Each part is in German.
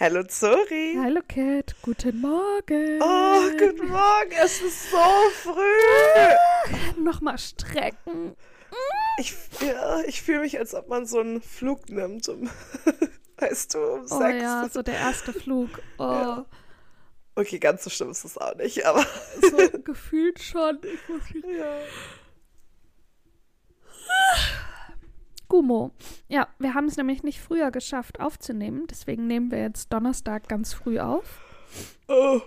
Hallo Zori. Hallo Cat, guten Morgen. Oh, guten Morgen, es ist so früh. Nochmal strecken. Ich, ja, ich fühle mich, als ob man so einen Flug nimmt, um, weißt du, um Oh sechs. ja, so der erste Flug. Oh, Ja. Okay, ganz so schlimm ist es auch nicht, aber so gefühlt schon. Ich muss ja. Gummo. Ja, wir haben es nämlich nicht früher geschafft aufzunehmen. Deswegen nehmen wir jetzt Donnerstag ganz früh auf. Oh,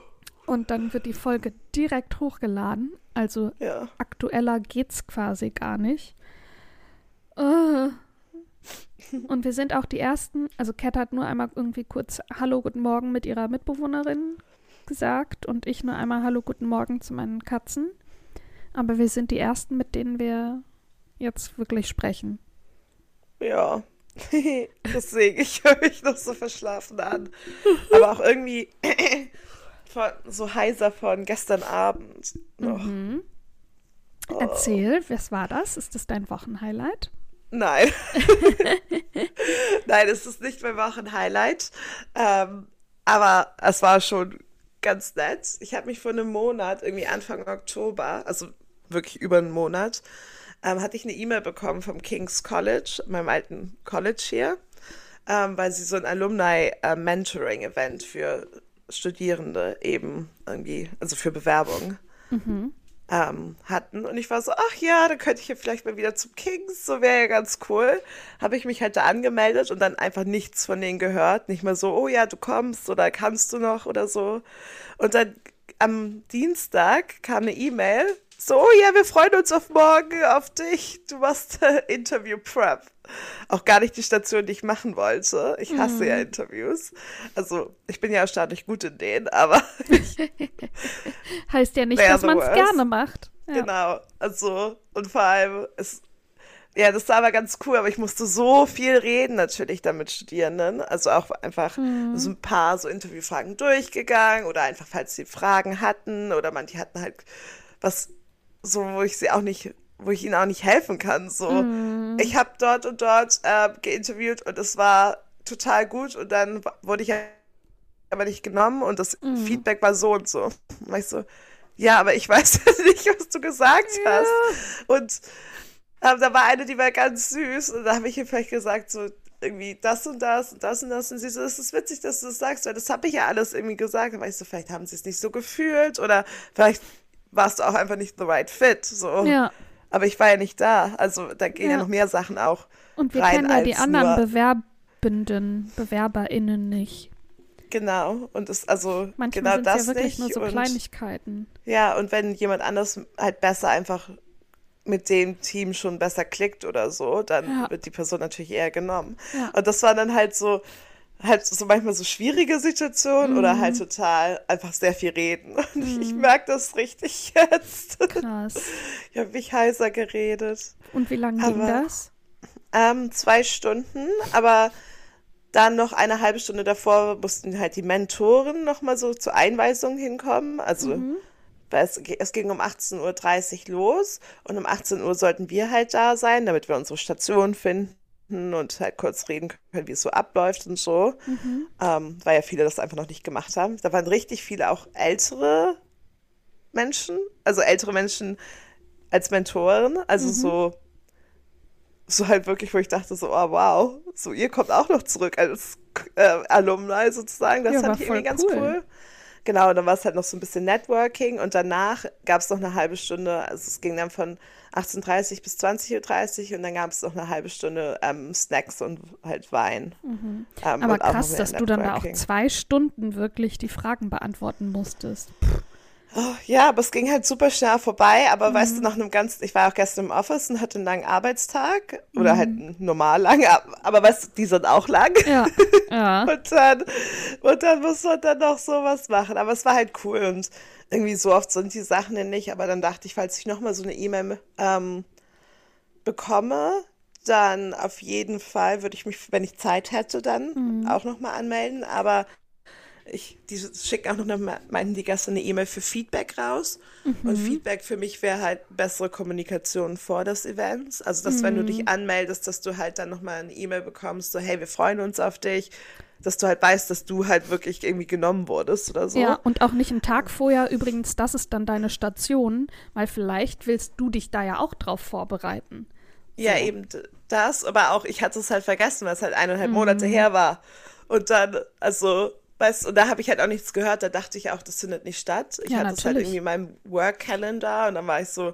Und dann wird die Folge direkt hochgeladen. Also ja. aktueller geht's quasi gar nicht. Äh. Und wir sind auch die Ersten, also Kat hat nur einmal irgendwie kurz Hallo, guten Morgen mit ihrer Mitbewohnerin gesagt und ich nur einmal Hallo, guten Morgen zu meinen Katzen. Aber wir sind die Ersten, mit denen wir jetzt wirklich sprechen. Ja. Deswegen, ich höre mich noch so verschlafen an. Aber auch irgendwie von, so heiser von gestern Abend noch. Mhm. Oh. Erzähl, was war das? Ist das dein Wochenhighlight? Nein. Nein, es ist nicht mein Wochenhighlight. Ähm, aber es war schon ganz nett. Ich habe mich vor einem Monat, irgendwie Anfang Oktober, also wirklich über einen Monat, ähm, hatte ich eine E-Mail bekommen vom King's College, meinem alten College hier, ähm, weil sie so ein Alumni-Mentoring-Event für Studierende eben irgendwie, also für Bewerbung ähm, hatten. Und ich war so, ach ja, dann könnte ich ja vielleicht mal wieder zum Kings, so wäre ja ganz cool. Habe ich mich halt da angemeldet und dann einfach nichts von denen gehört. Nicht mehr so, oh ja, du kommst oder kannst du noch oder so. Und dann am Dienstag kam eine E-Mail, so, ja, wir freuen uns auf morgen, auf dich. Du machst äh, Interview Prep. Auch gar nicht die Station, die ich machen wollte. Ich hasse ja Interviews. Also, ich bin ja erstaunlich gut in denen, aber Heißt ja nicht, dass man es gerne macht. Ja. Genau, also und vor allem ist ja, das war aber ganz cool, aber ich musste so viel reden natürlich dann mit Studierenden, also auch einfach Mhm. so ein paar so Interviewfragen durchgegangen oder einfach falls sie Fragen hatten oder manche hatten halt was so, wo ich sie auch nicht, wo ich ihnen auch nicht helfen kann, so Mhm. ich habe dort und dort äh, geinterviewt und es war total gut und dann wurde ich aber nicht genommen und das Mhm. Feedback war so und so. Und war ich so, ja, aber ich weiß nicht, was du gesagt hast. Und ähm, da war eine, die war ganz süß und da habe ich ihr vielleicht gesagt, so irgendwie das und das und das und das und sie so, es ist witzig, dass du das sagst, weil das habe ich ja alles irgendwie gesagt. Da war ich so, vielleicht haben sie es nicht so gefühlt oder vielleicht warst du auch einfach nicht the right fit, so. Ja. Aber ich war ja nicht da, also da gehen ja, Ja. noch mehr Sachen auch Und wir rein kennen ja die anderen Bewerbenden, BewerberInnen nicht. Genau, und es, also Manchmal genau das ja wirklich nicht. nur so und, Kleinigkeiten. Ja, und wenn jemand anders halt besser einfach mit dem Team schon besser klickt oder so, dann Ja. wird die Person natürlich eher genommen. Ja. Und das waren dann halt so, halt so manchmal so schwierige Situationen Mhm. oder halt total einfach sehr viel reden. Und ich, ich merke das richtig jetzt. Krass. Ich habe mich heiser geredet. Und wie lange ging das? Ähm, zwei Stunden, aber dann noch eine halbe Stunde davor mussten halt die Mentoren nochmal so zur Einweisung hinkommen. Also weil es, es ging um 18.30 Uhr los und um 18 Uhr sollten wir halt da sein, damit wir unsere Station finden und halt kurz reden können, wie es so abläuft und so. Ähm, weil ja viele das einfach noch nicht gemacht haben. Da waren richtig viele auch ältere Menschen, also ältere Menschen als Mentoren, also so so halt wirklich, wo ich dachte so, oh wow, so ihr kommt auch noch zurück als äh, Alumni sozusagen. Das Ja, fand ich irgendwie ganz cool. cool. Genau, und dann war es halt noch so ein bisschen Networking und danach gab es noch eine halbe Stunde, also es ging dann von 18.30 bis 20.30 Uhr und dann gab es noch eine halbe Stunde ähm, Snacks und halt Wein. Ähm, Aber krass, dass du dann da auch zwei Stunden wirklich die Fragen beantworten musstest. Ja, aber es ging halt super schnell vorbei. Aber weißt Mhm. du, nach einem ganzen, ich war auch gestern im Office und hatte einen langen Arbeitstag oder Mhm. halt normal lang, aber, weißt du, die sind auch lang. Ja, ja. Und dann, und dann muss man dann noch sowas machen. Aber es war halt cool und irgendwie so oft sind die Sachen denn nicht. Aber dann dachte ich, falls ich nochmal so eine E-Mail ähm, bekomme, dann auf jeden Fall würde ich mich, wenn ich Zeit hätte, dann auch nochmal anmelden. Aber ich, die schicken auch noch, meinten die gestern eine E-Mail für Feedback raus. Mhm. Und Feedback für mich wäre halt bessere Kommunikation vor des Events. Also, dass mhm. wenn du dich mhm. anmeldest, dass du halt dann nochmal eine E-Mail bekommst, so, hey, wir freuen uns auf dich. Dass du halt weißt, dass du halt wirklich irgendwie genommen wurdest oder so. Ja, und auch nicht einen Tag vorher. Übrigens, das ist dann deine Station, weil vielleicht willst du dich da ja auch drauf vorbereiten. Ja, eben das, aber auch ich hatte es halt vergessen, weil es halt eineinhalb mhm. Monate her war. Und dann, also, weißt und da habe ich halt auch nichts gehört, da dachte ich auch, das findet nicht statt. Ich ja, hatte es halt irgendwie in meinem Work-Calendar und dann war ich so,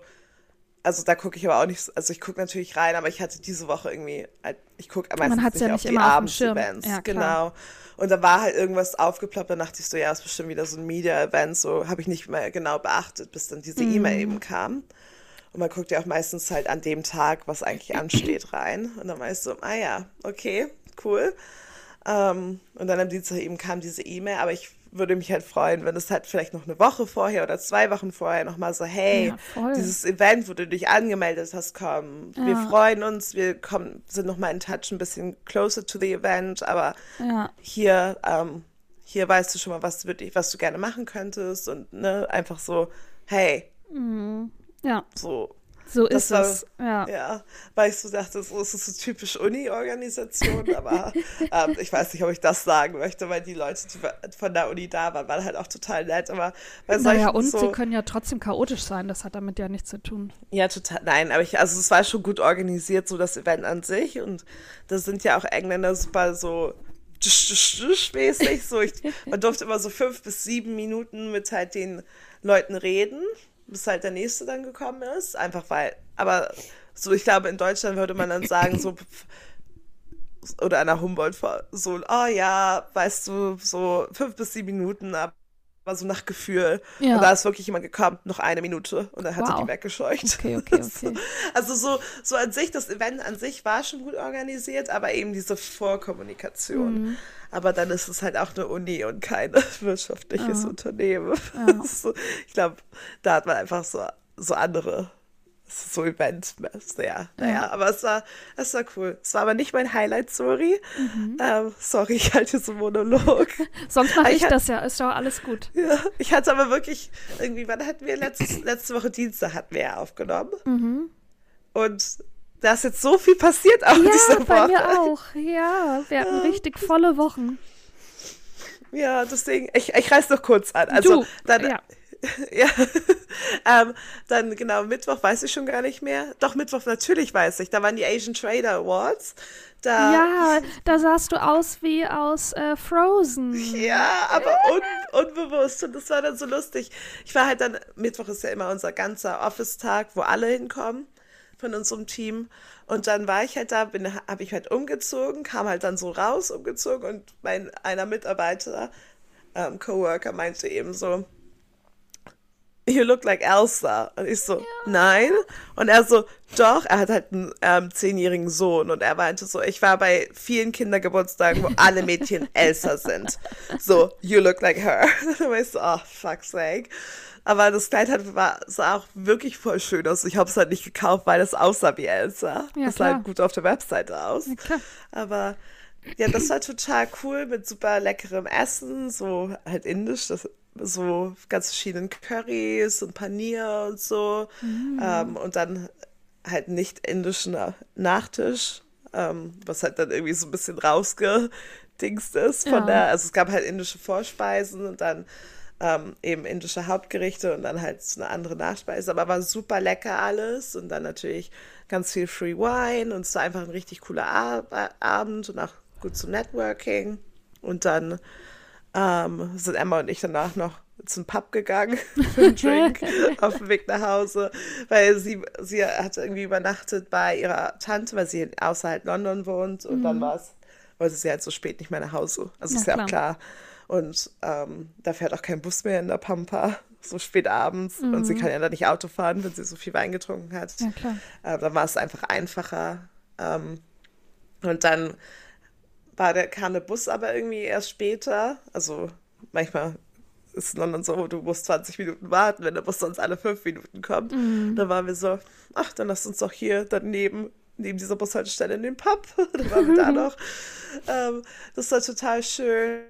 also da gucke ich aber auch nicht, also ich gucke natürlich rein, aber ich hatte diese Woche irgendwie, halt, ich gucke meistens Man nicht ja auf die Abends-Events. Ja, genau. Und da war halt irgendwas aufgeploppt, dann dachte ich so, ja, ist bestimmt wieder so ein Media-Event, so habe ich nicht mehr genau beachtet, bis dann diese mhm. E-Mail eben kam. Und man guckt ja auch meistens halt an dem Tag, was eigentlich ansteht, rein. Und dann weißt du, ah ja, okay, cool. Ähm, und dann am Dienstag eben kam diese E-Mail, aber ich würde mich halt freuen, wenn es halt vielleicht noch eine Woche vorher oder zwei Wochen vorher nochmal so, hey, ja, dieses Event, wo du dich angemeldet hast, komm, ja. wir freuen uns, wir kommen, sind nochmal in Touch, ein bisschen closer to the event, aber ja. hier, ähm, hier weißt du schon mal, was, was du gerne machen könntest und ne, einfach so, hey, mhm. Ja. So. So ist war, es. Ja. ja, weil ich so dachte, so ist es so typisch Uni-Organisation, aber ähm, ich weiß nicht, ob ich das sagen möchte, weil die Leute, die von der Uni da waren, waren halt auch total nett. Aber bei naja, und so, sie können ja trotzdem chaotisch sein, das hat damit ja nichts zu tun. Ja, total. Nein, aber ich, also es war schon gut organisiert, so das Event an sich. Und da sind ja auch Engländer super so mäßig. So ich, man durfte immer so fünf bis sieben Minuten mit halt den Leuten reden bis halt der nächste dann gekommen ist. Einfach weil, aber so, ich glaube, in Deutschland würde man dann sagen, so, oder an der Humboldt, so, oh ja, weißt du, so fünf bis sieben Minuten, aber so nach Gefühl. Ja. Und da ist wirklich jemand gekommen, noch eine Minute und dann hat wow. er die weggescheucht. Okay, okay, okay. also so, so an sich, das Event an sich war schon gut organisiert, aber eben diese Vorkommunikation. Mhm. Aber dann ist es halt auch eine Uni und kein wirtschaftliches ja. Unternehmen. Ja. So, ich glaube, da hat man einfach so, so andere so Event. Ja, naja, ja. aber es war, es war cool. Es war aber nicht mein Highlight, sorry. Mhm. Ähm, sorry, ich halte so Monolog. Sonst mache ich, ich das ja, ist doch alles gut. Ja, ich hatte aber wirklich, irgendwie, wann hatten wir letztes, letzte Woche Dienstag hatten wir ja aufgenommen. Mhm. Und da ist jetzt so viel passiert auch ja, diese Woche. bei mir auch. Ja, wir hatten ja. richtig volle Wochen. Ja, deswegen, ich, ich reiß noch kurz an. Also, du, dann, ja. ja. ähm, dann genau, Mittwoch weiß ich schon gar nicht mehr. Doch, Mittwoch natürlich weiß ich. Da waren die Asian Trader Awards. Da, ja, da sahst du aus wie aus äh, Frozen. Ja, aber un unbewusst. Und das war dann so lustig. Ich war halt dann, Mittwoch ist ja immer unser ganzer Office-Tag, wo alle hinkommen von unserem Team. Und dann war ich halt da, habe ich halt umgezogen, kam halt dann so raus, umgezogen und mein einer Mitarbeiter, ähm, Coworker, meinte eben so, You look like Elsa. Und ich so, ja. nein. Und er so, doch, er hat halt einen ähm, zehnjährigen Sohn. Und er meinte so, ich war bei vielen Kindergeburtstagen, wo alle Mädchen Elsa sind. So, you look like her. Und ich so, oh, fuck's sake. Aber das Kleid hat, war, sah auch wirklich voll schön aus. Ich habe es halt nicht gekauft, weil es aussah wie Elsa. Ja, das sah halt gut auf der Webseite aus. Ja, Aber ja, das war total cool mit super leckerem Essen, so halt indisch, das, so ganz verschiedenen Currys und Panier und so. Mhm. Ähm, und dann halt nicht indischen Nachtisch, ähm, was halt dann irgendwie so ein bisschen rausgedingst ist von ja. der, also es gab halt indische Vorspeisen und dann ähm, eben indische Hauptgerichte und dann halt eine andere Nachspeise. Aber war super lecker alles und dann natürlich ganz viel Free Wine und es war einfach ein richtig cooler Ab Abend und auch gut zum Networking. Und dann ähm, sind Emma und ich danach noch zum Pub gegangen für einen Drink auf dem Weg nach Hause, weil sie, sie hat irgendwie übernachtet bei ihrer Tante, weil sie außerhalb London wohnt und mhm. dann war es, wollte sie halt so spät nicht mehr nach Hause. Also Na, ist ja klar. klar. Und ähm, da fährt auch kein Bus mehr in der Pampa, so spät abends. Mhm. Und sie mhm. kann ja da nicht Auto fahren, wenn sie so viel Wein getrunken hat. Ja, klar. Äh, dann war es einfach einfacher. Ähm, und dann war der, kam der Bus aber irgendwie erst später. Also manchmal ist London so, du musst 20 Minuten warten, wenn der Bus sonst alle fünf Minuten kommt. Mhm. Dann waren wir so, ach, dann lass uns doch hier daneben neben dieser Bushaltestelle in den Pub. dann waren wir da noch. Ähm, das war total schön.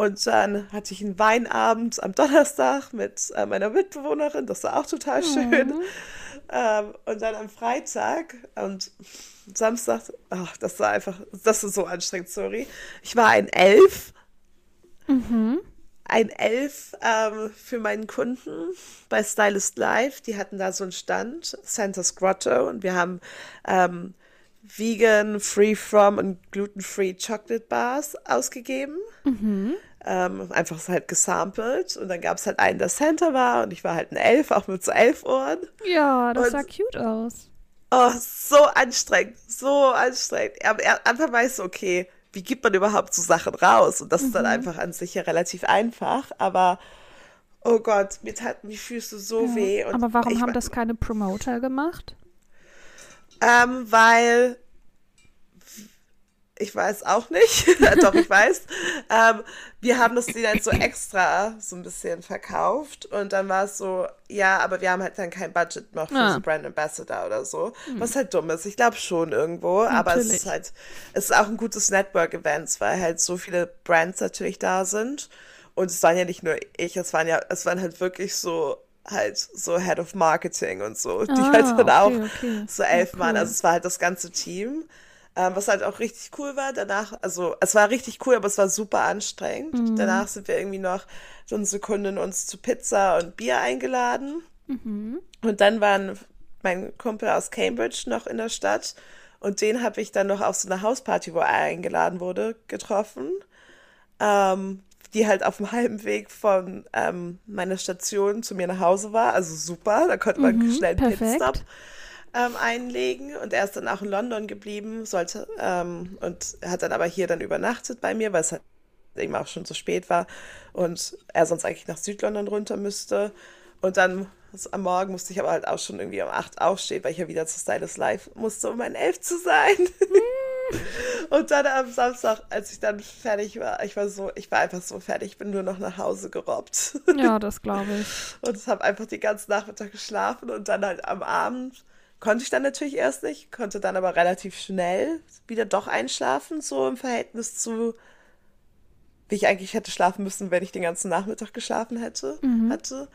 Und dann hatte ich einen Weinabend am Donnerstag mit äh, meiner Mitbewohnerin. Das war auch total schön. Mhm. Ähm, und dann am Freitag und Samstag, ach, das war einfach, das ist so anstrengend, sorry. Ich war ein Elf. Mhm. Ein Elf ähm, für meinen Kunden bei Stylist Live. Die hatten da so einen Stand, Santa's Grotto, und wir haben ähm, vegan, free from und gluten-free Chocolate Bars ausgegeben. Mhm. Ähm, einfach halt gesampelt. Und dann gab es halt einen, der Santa war und ich war halt ein Elf, auch mit so elf Ohren. Ja, das und, sah cute aus. Oh, so anstrengend, so anstrengend. Aber Anfang war ich so, okay, wie gibt man überhaupt so Sachen raus? Und das mhm. ist dann mhm. einfach an sich ja relativ einfach, aber oh Gott, mir taten die Füße so ja. weh. aber warum haben das keine Promoter gemacht? Ähm, weil ich weiß auch nicht, doch ich weiß. Ähm, wir haben das die dann so extra so ein bisschen verkauft und dann war es so, ja, aber wir haben halt dann kein Budget noch für ah. so Brand Ambassador oder so, hm. was halt dumm ist. Ich glaube schon irgendwo, natürlich. aber es ist halt, es ist auch ein gutes Network-Event, weil halt so viele Brands natürlich da sind und es waren ja nicht nur ich, es waren ja, es waren halt wirklich so halt so Head of Marketing und so, die ah, halt dann okay, auch okay. so elf ja, cool. waren. Also es war halt das ganze Team. Ähm, was halt auch richtig cool war. Danach, also es war richtig cool, aber es war super anstrengend. Mhm. Danach sind wir irgendwie noch so eine Sekunde uns zu Pizza und Bier eingeladen. Mhm. Und dann waren mein Kumpel aus Cambridge noch in der Stadt. Und den habe ich dann noch auf so eine Hausparty, wo er eingeladen wurde, getroffen. Ähm, die halt auf dem halben Weg von ähm, meiner Station zu mir nach Hause war. Also super, da konnte man mhm, schnell einen perfekt. Pitstop ähm, einlegen und er ist dann auch in London geblieben, sollte ähm, und hat dann aber hier dann übernachtet bei mir, weil es halt eben auch schon zu spät war und er sonst eigentlich nach Südlondon runter müsste. Und dann am Morgen musste ich aber halt auch schon irgendwie um acht aufstehen, weil ich ja wieder zu Stylus Live musste, um ein Elf zu sein. und dann am Samstag, als ich dann fertig war, ich war so, ich war einfach so fertig, ich bin nur noch nach Hause gerobbt. Ja, das glaube ich. Und ich habe einfach den ganzen Nachmittag geschlafen und dann halt am Abend Konnte ich dann natürlich erst nicht, konnte dann aber relativ schnell wieder doch einschlafen, so im Verhältnis zu, wie ich eigentlich hätte schlafen müssen, wenn ich den ganzen Nachmittag geschlafen hätte. Mhm. hatte.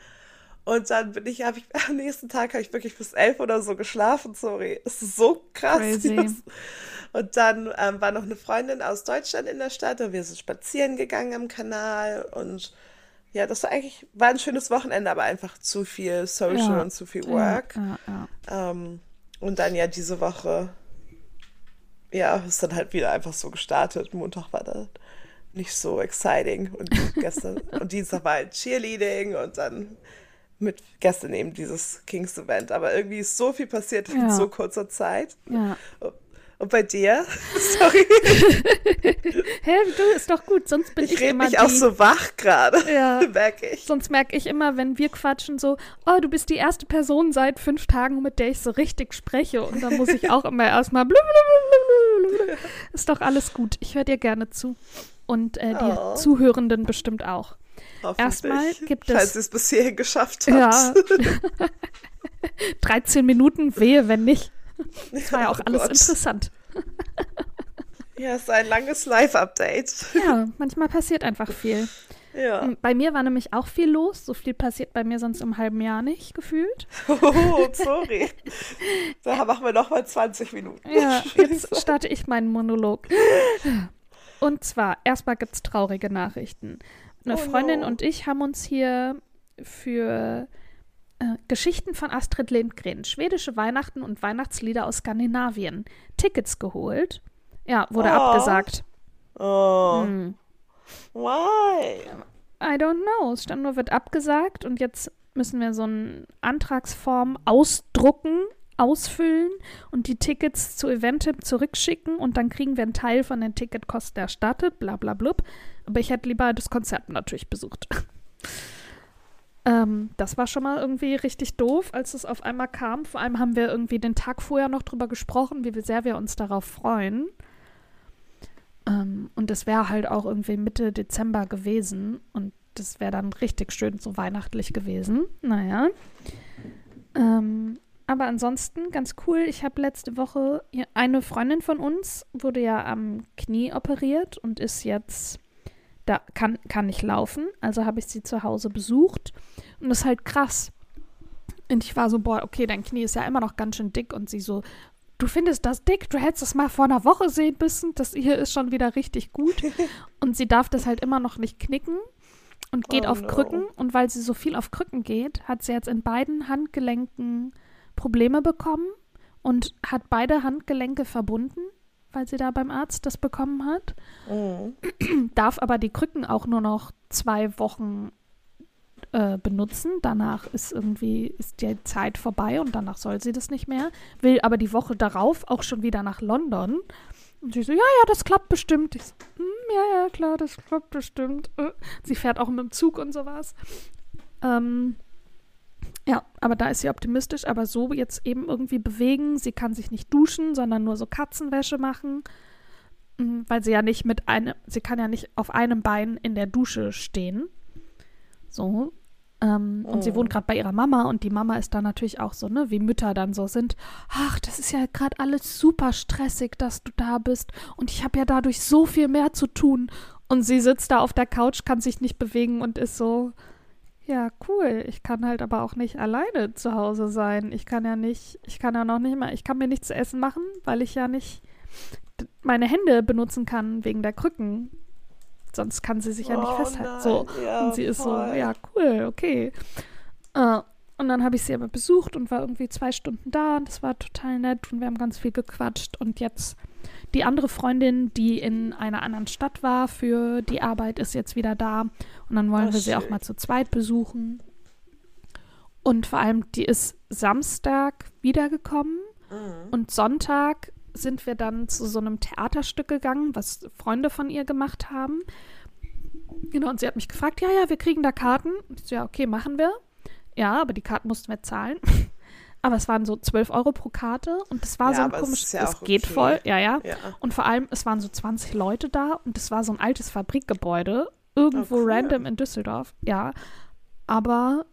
Und dann bin ich, habe ich am nächsten Tag habe ich wirklich bis elf oder so geschlafen, sorry. Es ist so krass. Und dann ähm, war noch eine Freundin aus Deutschland in der Stadt und wir sind spazieren gegangen am Kanal und ja, das war eigentlich, war ein schönes Wochenende, aber einfach zu viel Social ja. und zu viel Work. Ja, ja, ähm, und dann ja diese Woche, ja, ist dann halt wieder einfach so gestartet. Montag war dann nicht so exciting und gestern und Dienstag war halt Cheerleading und dann mit gestern eben dieses Kings Event. Aber irgendwie ist so viel passiert in so kurzer Zeit. Und bei dir? Sorry. Hä, du ist doch gut, sonst bin ich, ich immer mich die... auch so wach gerade. Ja. merke ich. Sonst merke ich immer, wenn wir quatschen, so, oh, du bist die erste Person seit fünf Tagen, mit der ich so richtig spreche. Und dann muss ich auch immer erstmal Ist doch alles gut. Ich höre dir gerne zu. Und äh, die oh. Zuhörenden bestimmt auch. Erstmal gibt es. Falls ihr es bisher geschafft habt. Ja. 13 Minuten, wehe, wenn nicht. Das war ja auch oh alles Gott. interessant. Ja, es ist ein langes Live-Update. Ja, manchmal passiert einfach viel. Ja. Ähm, bei mir war nämlich auch viel los. So viel passiert bei mir sonst im halben Jahr nicht, gefühlt. Oh, sorry. da machen wir noch mal 20 Minuten. Ja, jetzt starte ich meinen Monolog. Und zwar, erstmal gibt es traurige Nachrichten. Eine oh Freundin no. und ich haben uns hier für äh, Geschichten von Astrid Lindgren, schwedische Weihnachten und Weihnachtslieder aus Skandinavien. Tickets geholt. Ja, wurde oh. abgesagt. Oh. Hm. Why? I don't know. Es stand nur, wird abgesagt und jetzt müssen wir so eine Antragsform ausdrucken, ausfüllen und die Tickets zu Eventim zurückschicken und dann kriegen wir einen Teil von den Ticketkosten erstattet, bla bla blub. Aber ich hätte lieber das Konzert natürlich besucht. Ähm, das war schon mal irgendwie richtig doof, als es auf einmal kam. Vor allem haben wir irgendwie den Tag vorher noch drüber gesprochen, wie sehr wir uns darauf freuen. Ähm, und es wäre halt auch irgendwie Mitte Dezember gewesen. Und das wäre dann richtig schön so weihnachtlich gewesen. Naja. Ähm, aber ansonsten ganz cool. Ich habe letzte Woche eine Freundin von uns wurde ja am Knie operiert und ist jetzt da kann, kann nicht laufen. Also habe ich sie zu Hause besucht. Und das ist halt krass. Und ich war so, boah, okay, dein Knie ist ja immer noch ganz schön dick. Und sie so, du findest das dick, du hättest es mal vor einer Woche sehen müssen. Das hier ist schon wieder richtig gut. und sie darf das halt immer noch nicht knicken und geht Oh auf no. Krücken. Und weil sie so viel auf Krücken geht, hat sie jetzt in beiden Handgelenken Probleme bekommen und hat beide Handgelenke verbunden, weil sie da beim Arzt das bekommen hat. Mhm. Darf aber die Krücken auch nur noch zwei Wochen äh, benutzen. Danach ist irgendwie ist die Zeit vorbei und danach soll sie das nicht mehr. Will aber die Woche darauf auch schon wieder nach London. Und sie so, ja, ja, das klappt bestimmt. Ich so, hm, ja, ja, klar, das klappt bestimmt. Äh, Sie fährt auch mit dem Zug und sowas. Ähm, ja, aber da ist sie optimistisch, aber so jetzt eben irgendwie bewegen. Sie kann sich nicht duschen, sondern nur so Katzenwäsche machen, Mm, weil sie ja nicht mit einem, sie kann ja nicht auf einem Bein in der Dusche stehen. So. Ähm, Und sie Oh. wohnt gerade bei ihrer Mama und die Mama ist da natürlich auch so, ne, wie Mütter dann so sind. Ach, das ist ja gerade alles super stressig, dass du da bist und ich habe ja dadurch so viel mehr zu tun. Und sie sitzt da auf der Couch, kann sich nicht bewegen und ist so, ja, cool. Ich kann halt aber auch nicht alleine zu Hause sein. Ich kann ja nicht, ich kann ja noch nicht mal, ich kann mir nichts zu essen machen, weil ich ja nicht meine Hände benutzen kann wegen der Krücken. Sonst kann sie sich ja nicht Oh festhalten. So. nein, ja, und sie ist voll. so, ja, cool, okay. Äh, und dann habe ich sie aber besucht und war irgendwie zwei Stunden da und das war total nett und wir haben ganz viel gequatscht. Und jetzt die andere Freundin, die in einer anderen Stadt war für die Arbeit, ist jetzt wieder da. Und dann wollen Oh, wir sie auch schön. mal zu zweit besuchen. Und vor allem, die ist Samstag wiedergekommen Mhm. und Sonntag sind wir dann zu so einem Theaterstück gegangen, was Freunde von ihr gemacht haben. Genau, und sie hat mich gefragt, ja, ja, wir kriegen da Karten. Und ich so, ja, okay, machen wir. Ja, aber die Karten mussten wir zahlen. aber es waren so 12 Euro pro Karte und das war Ja, so ein aber es ja es geht okay. voll, ja, ja. Ja. Und vor allem, es waren so 20 Leute da und es war so ein altes Fabrikgebäude, irgendwo Oh, cool. random in Düsseldorf, ja. Aber,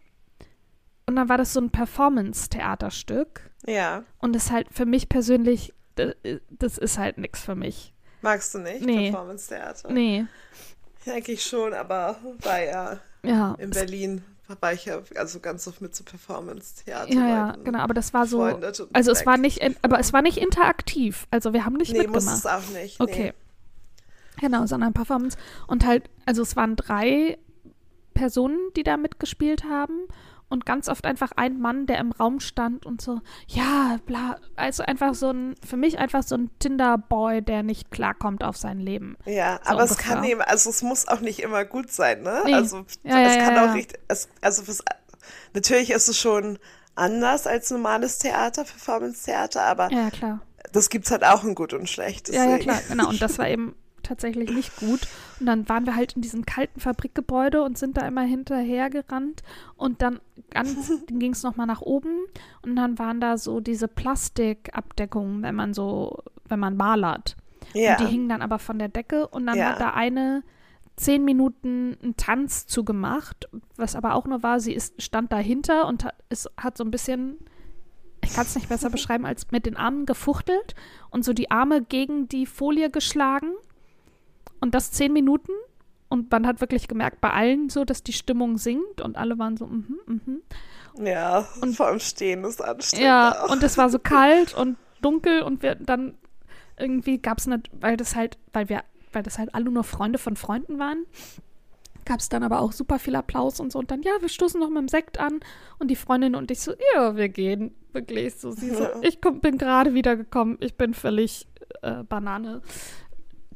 und dann war das so ein Performance-Theaterstück ja. und das ist halt für mich persönlich, das, ist halt nichts für mich. Magst du nicht? Nee. Performance-Theater? Nee, Eigentlich schon, aber war ja ja. in Berlin, war ich ja also ganz oft mit so Performance-Theater. Ja, ja, genau, aber das war so, also es weg. war nicht, in, aber es war nicht interaktiv, also wir haben nicht Nee, muss mitgemacht. es auch nicht. Okay. Genau, sondern Performance. Und halt, also es waren drei Personen, die da mitgespielt haben. Und ganz oft einfach ein Mann, der im Raum stand und so, ja, bla. Also einfach so ein, für mich einfach so ein Tinder-Boy, der nicht klarkommt auf sein Leben. Ja, So aber es ungefähr. kann eben, also es muss auch nicht immer gut sein, ne? Nee. Also Ja, ja, es kann ja, auch ja. richtig, es, also was, natürlich ist es schon anders als normales Theater, Performance-Theater, aber Ja, ja, klar. das gibt's halt auch in gut und schlecht. Ja, ja, deswegen. klar, genau. Und das war eben tatsächlich nicht gut. Und dann waren wir halt in diesem kalten Fabrikgebäude und sind da immer hinterher gerannt. Und dann dann ging es nochmal nach oben. Und dann waren da so diese Plastikabdeckungen, wenn man so, wenn man malert. Ja. Und die hingen dann aber von der Decke. Und dann Ja. hat da eine zehn Minuten einen Tanz zugemacht, was aber auch nur war, sie ist, stand dahinter und hat, ist, hat so ein bisschen, ich kann es nicht besser beschreiben, als mit den Armen gefuchtelt und so die Arme gegen die Folie geschlagen. Und das zehn Minuten. Und man hat wirklich gemerkt, bei allen so, dass die Stimmung sinkt und alle waren so, mhm, mhm. Ja, und vor allem Stehen ist anstrengend. Ja, auch. und es war so kalt und dunkel und wir dann irgendwie gab es nicht, weil das halt, weil wir, weil das halt alle nur Freunde von Freunden waren, gab es dann aber auch super viel Applaus und so und dann, ja, wir stoßen noch mit dem Sekt an und die Freundin und ich so, ja, wir gehen. Wirklich so, sie so, Ja. ich komm, bin gerade wiedergekommen, ich bin völlig äh, Banane.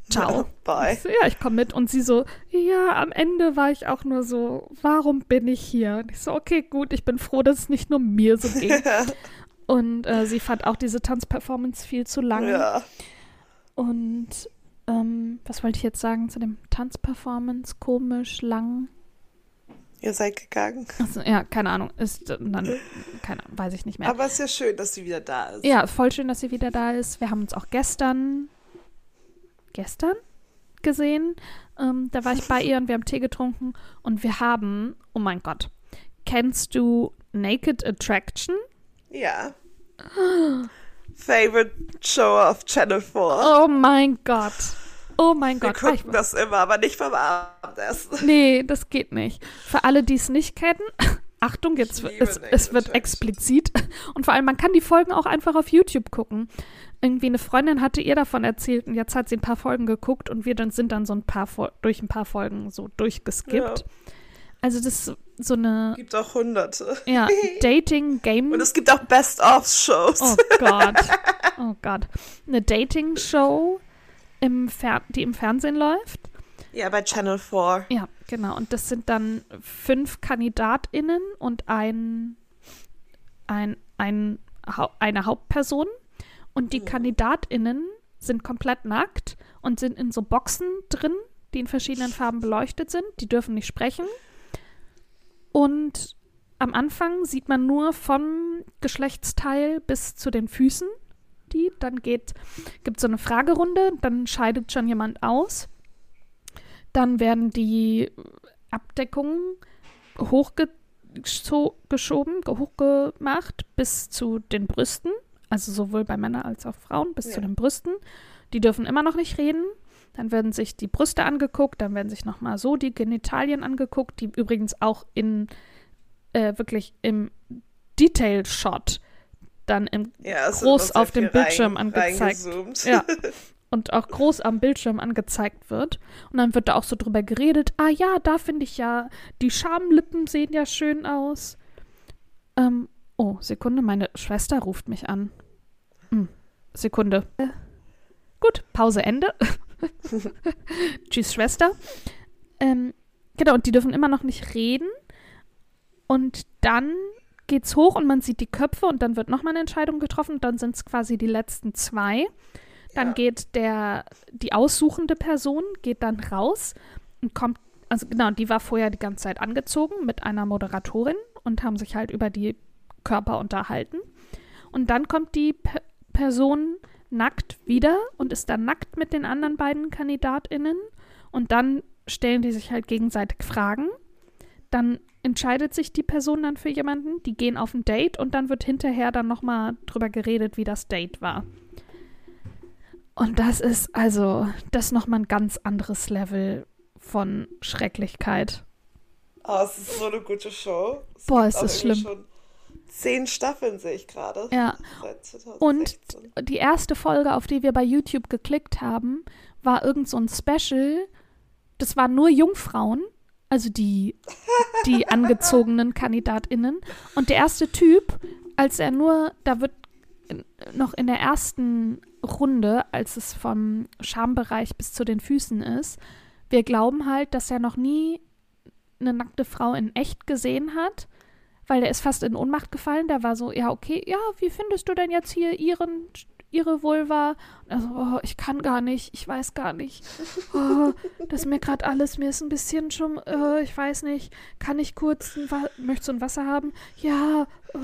Ciao. Bye. So, ja, ich komme mit. Und sie so, ja, am Ende war ich auch nur so, warum bin ich hier? Und ich so, okay, gut, ich bin froh, dass es nicht nur mir so ging. Und äh, sie fand auch diese Tanzperformance viel zu lang. Ja. Und ähm, was wollte ich jetzt sagen zu dem Tanzperformance? Komisch, lang. Ihr seid gegangen. Also, ja, keine Ahnung. Ist dann, keine Ahnung, weiß ich nicht mehr. Aber es ist ja schön, dass sie wieder da ist. Ja, voll schön, dass sie wieder da ist. Wir haben uns auch gestern, gestern gesehen. Ähm, da war ich bei ihr und wir haben Tee getrunken und wir haben, oh mein Gott, kennst du Naked Attraction? Ja. Favorite Show auf Channel 4. Oh mein Gott. Oh mein Wir Gott. War ich, gucken das immer, aber nicht Abendbrot. this. Nee, das geht nicht. Für alle, die es nicht kennen, Achtung, jetzt es, es wird explizit. Und vor allem, man kann die Folgen auch einfach auf YouTube gucken. Irgendwie eine Freundin hatte ihr davon erzählt und jetzt hat sie ein paar Folgen geguckt und wir dann sind dann so ein paar Fol- durch ein paar Folgen so durchgeskippt. Ja. Also das ist so eine Gibt auch hunderte. ja, Dating-Game. Und es gibt auch Best-of-Shows. Oh Gott. Oh Gott. Eine Dating-Show, im Fer die im Fernsehen läuft. Ja, bei Channel 4. Ja, genau. Und das sind dann fünf KandidatInnen und ein, ein, ein, eine Hauptperson. Und die KandidatInnen sind komplett nackt und sind in so Boxen drin, die in verschiedenen Farben beleuchtet sind. Die dürfen nicht sprechen. Und am Anfang sieht man nur vom Geschlechtsteil bis zu den Füßen die. Dann geht, gibt es so eine Fragerunde, dann scheidet schon jemand aus. Dann werden die Abdeckungen hochgeschoben, hochgemacht bis zu den Brüsten. Also sowohl bei Männern als auch Frauen bis zu Ja. den Brüsten. Die dürfen immer noch nicht reden. Dann werden sich die Brüste angeguckt, dann werden sich nochmal so die Genitalien angeguckt, die übrigens auch in äh, wirklich im Detail-Shot dann im Ja, groß auf dem Bildschirm rein- angezeigt. Ja. Und auch groß am Bildschirm angezeigt wird. Und dann wird da auch so drüber geredet. Ah ja, da finde ich ja, die Schamlippen sehen ja schön aus. Ähm, oh, Sekunde, meine Schwester ruft mich an. Hm, Sekunde. Gut, Pause Ende. Tschüss, Schwester. Ähm, genau, und die dürfen immer noch nicht reden. Und dann geht's hoch und man sieht die Köpfe und dann wird nochmal eine Entscheidung getroffen. Dann sind es quasi die letzten zwei. Dann Ja. geht der, die aussuchende Person geht dann raus und kommt, also genau, die war vorher die ganze Zeit angezogen mit einer Moderatorin und haben sich halt über die Körper unterhalten. Und dann kommt die P Person nackt wieder und ist dann nackt mit den anderen beiden KandidatInnen. Und dann stellen die sich halt gegenseitig Fragen. Dann entscheidet sich die Person dann für jemanden, die gehen auf ein Date und dann wird hinterher dann nochmal drüber geredet, wie das Date war. Und das ist also, das ist nochmal ein ganz anderes Level von Schrecklichkeit. Oh, es ist so eine gute Show. Es Boah, gibt ist schlimm. Schon zehn Staffeln sehe ich gerade. Ja. Seit 2016. Und die erste Folge, auf die wir bei YouTube geklickt haben, war irgend so ein Special. Das waren nur Jungfrauen, also die, die angezogenen KandidatInnen. Und der erste Typ, als er nur, da wird in- noch in der ersten Runde, als es vom Schambereich bis zu den Füßen ist, wir glauben halt, dass er noch nie eine nackte Frau in echt gesehen hat, weil der ist fast in Ohnmacht gefallen. Der war so, ja, okay, ja, wie findest du denn jetzt hier ihren, ihre Vulva? Und er so, oh, ich kann gar nicht, ich weiß gar nicht. Oh, das ist mir gerade alles, mir ist ein bisschen schon, äh, ich weiß nicht, kann ich kurz, möchtest du ein Wasser haben? Ja, äh.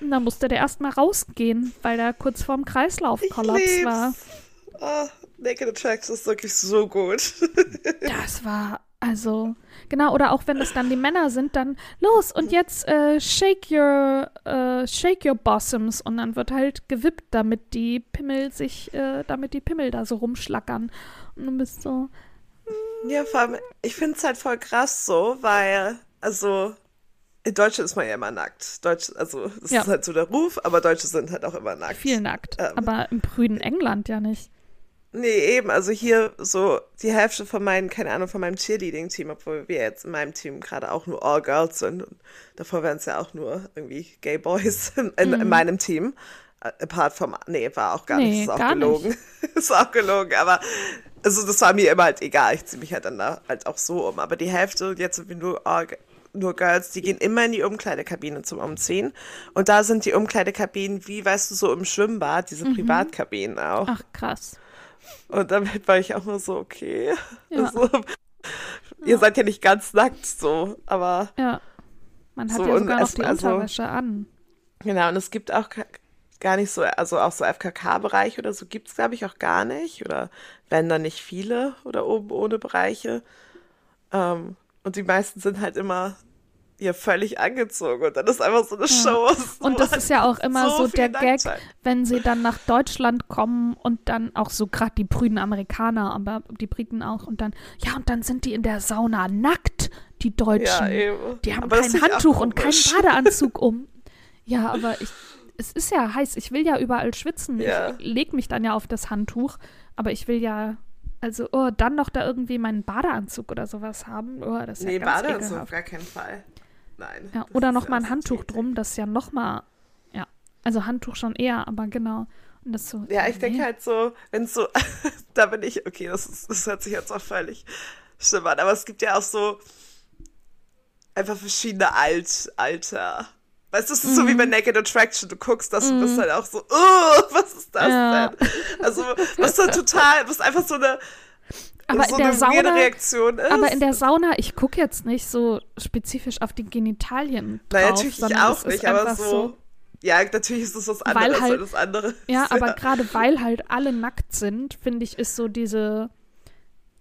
Und dann musste der erstmal rausgehen, weil er kurz vorm Kreislaufkollaps war. Oh, Naked Attraction ist wirklich so gut. Das war, also, genau, oder auch wenn es dann die Männer sind, dann los und jetzt äh, shake your, äh, shake your bottoms und dann wird halt gewippt, damit die Pimmel sich, äh, damit die Pimmel da so rumschlackern. Und du bist so, Ja, vor allem, ich finde es halt voll krass so, weil, also, in Deutschland ist man ja immer nackt. Deutsch, also, das Ja. ist halt so der Ruf, aber Deutsche sind halt auch immer nackt. viel nackt. Ähm. Aber im prüden England ja nicht. Nee, eben, also hier so die Hälfte von meinen, keine Ahnung, von meinem Cheerleading-Team, obwohl wir jetzt in meinem Team gerade auch nur All Girls sind. Und davor wären es ja auch nur irgendwie Gay Boys in, in, in meinem Team. Äh, Apart vom, nee, war auch gar Nee, nicht, ist auch gelogen. ist auch gelogen, aber also das war mir immer halt egal. Ich ziehe mich halt dann da halt auch so um. Aber die Hälfte, jetzt sind wir nur All, nur Girls, die gehen immer in die Umkleidekabine zum Umziehen. Und da sind die Umkleidekabinen, wie weißt du, so im Schwimmbad, diese Privatkabinen auch. Ach, krass. Und damit war ich auch nur so, okay. Ja. Also, ihr seid ja nicht ganz nackt so, aber Ja. Man hat So, ja sogar noch die also- Unterwäsche an. genau, und es gibt auch gar nicht so, also auch so FKK-Bereiche oder so gibt es, glaube ich, auch gar nicht. Oder wenn dann nicht viele oder oben ohne Bereiche. Ähm, und die meisten sind halt immer ja völlig angezogen und dann ist einfach so eine ja. Show. So und das ist ja auch immer so, so der Gag, wenn sie dann nach Deutschland kommen und dann auch so gerade die prüden Amerikaner, aber die Briten auch und dann, ja, und dann sind die in der Sauna nackt, die Deutschen. Ja, die haben aber kein Handtuch und keinen Badeanzug um. Ja, aber ich, es ist ja heiß, ich will ja überall schwitzen. Ja. Ich leg mich dann ja auf das Handtuch, aber ich will ja also, oh, dann noch da irgendwie meinen Badeanzug oder sowas haben. Oh, das ist nee, ja ganz Badeanzug ekelhaft. auf gar keinen Fall. Nein. Ja, oder noch mal ein Handtuch drum, das ist ja noch mal, ja, also Handtuch schon eher, aber genau. Und das so, ja, ich nee. denke halt so, wenn es so, da bin ich, okay, das, ist, das hört sich jetzt auch völlig schlimm an, aber es gibt ja auch so einfach verschiedene Alt, Alter. Weißt du, es ist mhm. so wie bei mhm. Naked Attraction. Du guckst das mhm. und bist mhm. halt auch so, oh, was ist das ja. denn? Also, was dann total, was einfach so eine, aber so in der Sauna, Reaktion ist. Aber in der Sauna, ich gucke jetzt nicht so spezifisch auf die Genitalien. Drauf, Nein, natürlich ich auch nicht, aber so, so, Ja, natürlich ist es was anderes halt, als das andere. Ja, aber gerade weil halt alle nackt sind, finde ich, ist so diese,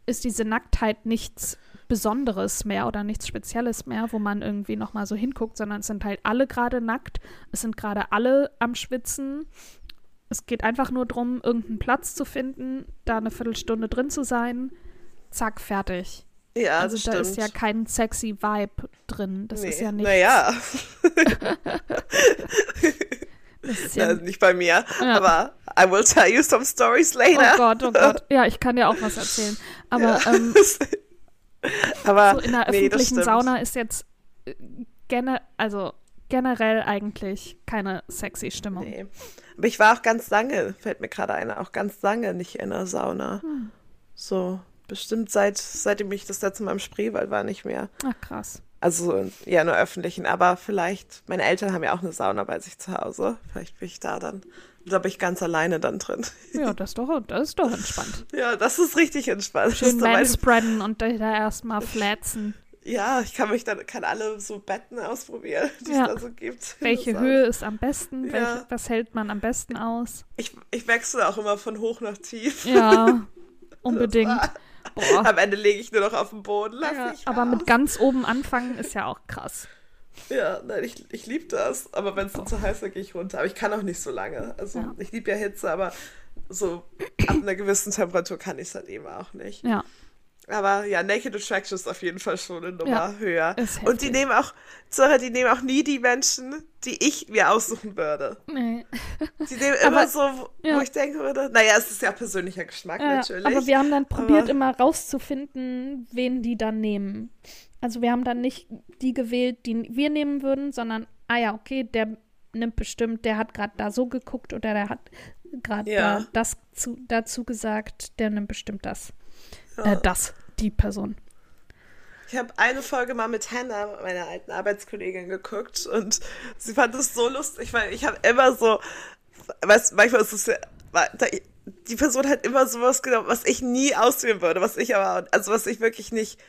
ist diese Nacktheit nichts Besonderes mehr oder nichts Spezielles mehr, wo man irgendwie nochmal so hinguckt, sondern es sind halt alle gerade nackt, es sind gerade alle am Schwitzen. Es geht einfach nur darum, irgendeinen Platz zu finden, da eine Viertelstunde drin zu sein. Zack, fertig. Ja, also da stimmt. ist ja kein sexy Vibe drin. Das nee. ist ja nicht. Naja. ja nicht bei mir, ja. aber I will tell you some stories later. Oh Gott, oh Gott. Ja, ich kann dir auch was erzählen. Aber ja. ähm, Aber so in der nee, öffentlichen Sauna ist jetzt äh, gene also generell eigentlich keine sexy Stimmung. Nee. Aber ich war auch ganz lange, fällt mir gerade ein, auch ganz lange nicht in der Sauna. Hm. So, bestimmt seit, seitdem ich das letzte Mal im Spreewald war, nicht mehr. Ach, krass. Also, ja, nur öffentlichen. Aber vielleicht, meine Eltern haben ja auch eine Sauna bei sich zu Hause. Vielleicht bin ich da dann da bin ich ganz alleine dann drin. Ja, das ist doch, das ist doch entspannt. Ja, das ist richtig entspannt. Schön manspreaden und da erstmal flatzen. Ja, ich kann mich dann, kann alle so Betten ausprobieren, die ja. es da so gibt. Welche Höhe ist am besten? Ja. Welche, was hält man am besten aus? Ich, ich wechsle auch immer von hoch nach tief. Ja, unbedingt. Boah. Am Ende lege ich nur noch auf den Boden. Ja, aber mit ganz oben anfangen ist ja auch krass. Ja, nein, ich, ich liebe das. Aber wenn es dann zu heiß ist, gehe ich runter. Aber ich kann auch nicht so lange. Also ja. ich liebe ja Hitze, aber so ab einer gewissen Temperatur kann ich es halt eben auch nicht. Ja. Aber ja, Naked Attraction ist auf jeden Fall schon eine Nummer ja, höher. Und die nehmen auch, Sarah, die nehmen auch nie die Menschen, die ich mir aussuchen würde. Nee. Die nehmen immer aber, so, wo ja. ich denken würde, naja, es ist ja persönlicher Geschmack ja, natürlich. Aber wir haben dann probiert, aber, immer rauszufinden, wen die dann nehmen. Also wir haben dann nicht die gewählt, die wir nehmen würden, sondern, ah ja, okay, der nimmt bestimmt, der hat gerade da so geguckt oder der hat gerade da das zu, dazu gesagt, der nimmt bestimmt das. Ja. Äh, das, die Person. Ich habe eine Folge mal mit Hannah, meiner alten Arbeitskollegin, geguckt und sie fand es so lustig, weil ich habe immer so, weißt, manchmal ist es ja, die Person hat immer sowas genommen, was ich nie auswählen würde, was ich aber, also was ich wirklich nicht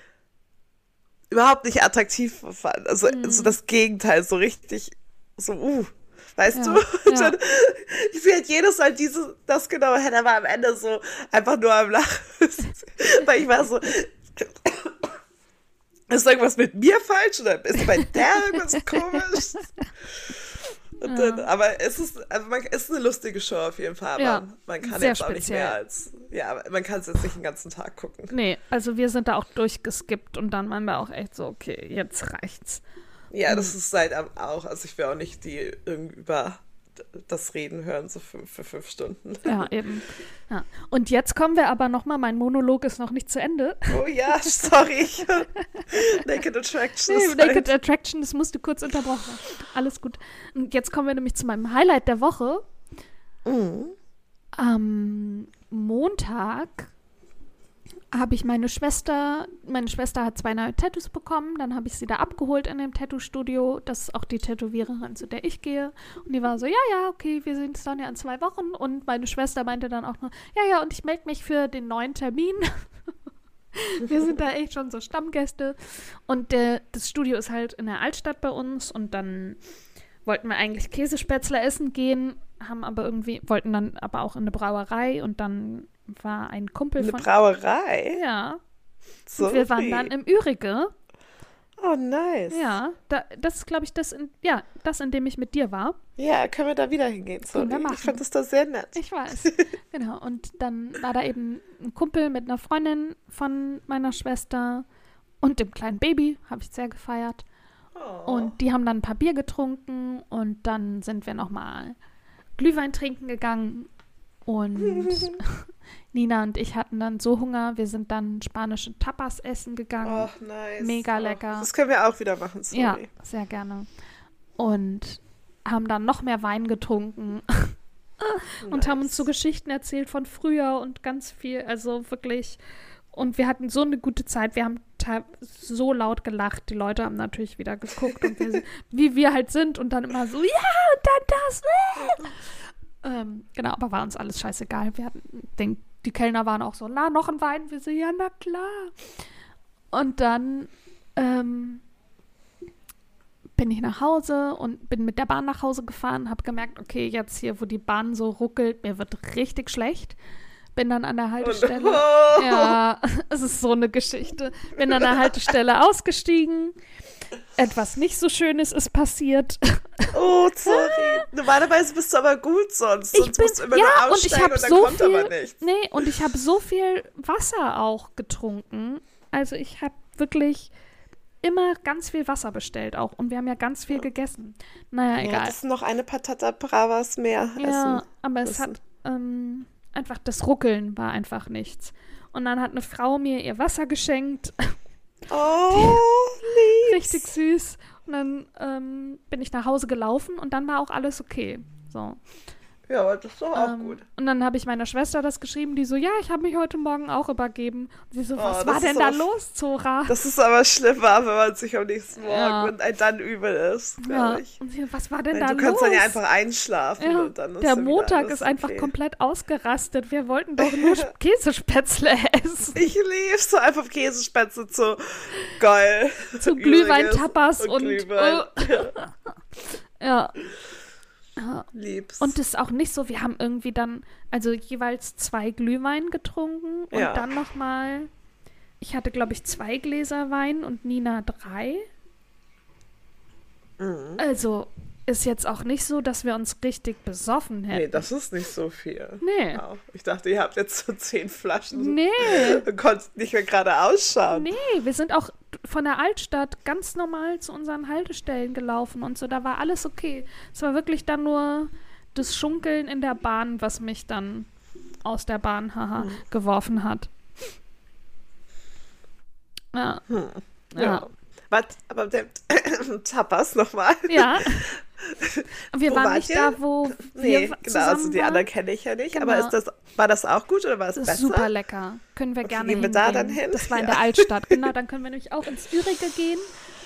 überhaupt nicht attraktiv fand. Also mhm. so das Gegenteil, so richtig, so, uh, weißt ja, du? Ja. Dann, sie hat jedes Mal diese, das genommen, hätte aber am Ende so einfach nur am Lachen. Weil ich war so, ist irgendwas mit mir falsch oder ist bei der irgendwas komisch? Ja. Dann, aber es ist, also man, es ist eine lustige Show auf jeden Fall, aber ja, man kann jetzt auch nicht mehr als, ja, man kann es jetzt nicht den ganzen Tag gucken. Nee, also wir sind da auch durchgeskippt und dann waren wir auch echt so, okay, jetzt reicht's. Ja, das ist seit auch, also ich will auch nicht die irgendwie über das Reden hören, so für, für fünf Stunden. Ja, eben. Ja. Und jetzt kommen wir aber nochmal, mein Monolog ist noch nicht zu Ende. Oh ja, sorry. Naked Attraction. Nee, Naked halt. Attraction, das musste kurz unterbrochen. Alles gut. Und jetzt kommen wir nämlich zu meinem Highlight der Woche. Mhm. Am Montag habe ich meine Schwester, meine Schwester hat zwei neue Tattoos bekommen, dann habe ich sie da abgeholt in dem Tattoo-Studio. Das ist auch die Tätowiererin, zu der ich gehe. Und die war so, ja, ja, okay, wir sehen uns dann ja in zwei Wochen. Und meine Schwester meinte dann auch noch, ja, ja, und ich melde mich für den neuen Termin. wir sind da echt schon so Stammgäste. Und der, das Studio ist halt in der Altstadt bei uns und dann wollten wir eigentlich Käsespätzle essen gehen, haben aber irgendwie, wollten dann aber auch in eine Brauerei und dann war ein Kumpel eine von. Brauerei? Ja. So und wir waren dann im Ürige. Oh, nice. Ja, da, das ist, glaube ich, das, in, ja, das, in dem ich mit dir war. Ja, können wir da wieder hingehen? Sorry. wir machen. Ich fand das da sehr nett. Ich weiß. genau. Und dann war da eben ein Kumpel mit einer Freundin von meiner Schwester und dem kleinen Baby. Habe ich sehr gefeiert. Oh. Und die haben dann ein paar Bier getrunken und dann sind wir nochmal Glühwein trinken gegangen. Und Nina und ich hatten dann so Hunger, wir sind dann spanische Tapas essen gegangen. Oh, nice. Mega Oh, lecker. Das können wir auch wieder machen, sorry. Ja, sehr gerne. Und haben dann noch mehr Wein getrunken und haben uns so Geschichten erzählt von früher und ganz viel, also wirklich. Und wir hatten so eine gute Zeit. Wir haben so laut gelacht. Die Leute haben natürlich wieder geguckt und wir, wie wir halt sind und dann immer so, ja, und dann das. Äh. Ähm, genau, aber war uns alles scheißegal. Wir hatten den, die Kellner waren auch so, na, noch ein Wein? Wir so, ja, na klar. Und dann ähm, bin ich nach Hause und bin mit der Bahn nach Hause gefahren, habe gemerkt, okay, jetzt hier, wo die Bahn so ruckelt, mir wird richtig schlecht. Bin dann an der Haltestelle. Oh. Ja, es ist so eine Geschichte. Bin an der Haltestelle ausgestiegen. Etwas nicht so Schönes ist passiert. Oh, sorry. Normalerweise bist du aber gut sonst. Ich sonst bin, musst du immer ja, nur und ich aussteigen und dann so kommt aber viel, nichts. nee, und ich habe so viel Wasser auch getrunken. Also ich habe wirklich immer ganz viel Wasser bestellt auch und wir haben ja ganz viel gegessen. Naja, Ja, egal. das noch eine Patata Bravas mehr Ja, essen. aber es müssen. hat ähm, einfach das Ruckeln war einfach nichts. Und dann hat eine Frau mir ihr Wasser geschenkt, Oh. Richtig süß. Und dann ähm, bin ich nach Hause gelaufen und dann war auch alles okay. So. Ja, aber das ist doch auch Ähm, gut. Und dann habe ich meiner Schwester das geschrieben, die so, ja, ich habe mich heute Morgen auch übergeben. Und sie so, Oh, was war denn da los, Zora? Das ist aber schlimmer, wenn man sich am nächsten Morgen, Ja. wenn ein dann übel ist, ja. ich. Und sie, was war denn Weil da du los? kannst dann ja einfach einschlafen ja, und dann ist der Montag ist einfach okay. komplett ausgerastet. Wir wollten doch nur Käsespätzle essen. Ich liebe so einfach Käsespätzle zu geil. Zu. Glühwein-Tapas und, Glühwein. Ja. Lieb's. Und es ist auch nicht so, wir haben irgendwie dann, also jeweils zwei Glühwein getrunken und Ja. dann nochmal, ich hatte glaube ich zwei Gläser Wein und Nina drei. Mhm. Also ist jetzt auch nicht so, dass wir uns richtig besoffen hätten. Nee, das ist nicht so viel. Nee. Wow. Ich dachte, ihr habt jetzt so zehn Flaschen Nee, und konntet nicht mehr gerade ausschauen. nee, wir sind auch von der Altstadt ganz normal zu unseren Haltestellen gelaufen und so, da war alles okay. Es war wirklich dann nur das Schunkeln in der Bahn, was mich dann aus der Bahn haha, Mhm. geworfen hat. Ja. Hm. Ja. Ja. Was, aber der Tapas nochmal. Ja. Wir Wo waren nicht ihr? da, wo wir Nee, genau, zusammen also die anderen kenne ich ja nicht. Genau. Aber ist das, war das auch gut oder war es besser? super lecker. Können wir Okay, gerne gehen wir da dann hin? Das war in Ja. der Altstadt. Genau, dann können wir nämlich auch ins Ürige gehen.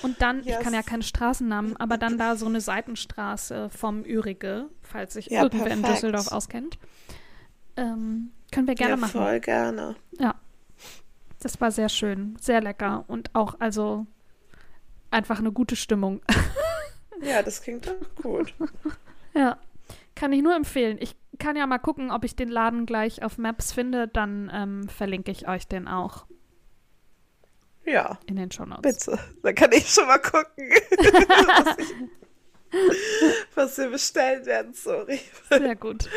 Und dann, ich Yes. kann ja keine Straßennamen, aber dann da so eine Seitenstraße vom Ürige, falls sich Ja, irgendwer in perfekt. Düsseldorf auskennt. Ähm, können wir gerne ja, machen. voll gerne. Ja. Das war sehr schön, sehr lecker und auch, also, einfach eine gute Stimmung. Ja, das klingt doch gut. Ja, kann ich nur empfehlen. Ich kann ja mal gucken, ob ich den Laden gleich auf Maps finde. Dann ähm, verlinke ich euch den auch Ja, in den Shownotes. bitte. Dann kann ich schon mal gucken, was, ich, was wir bestellen werden. Sorry. Sehr gut.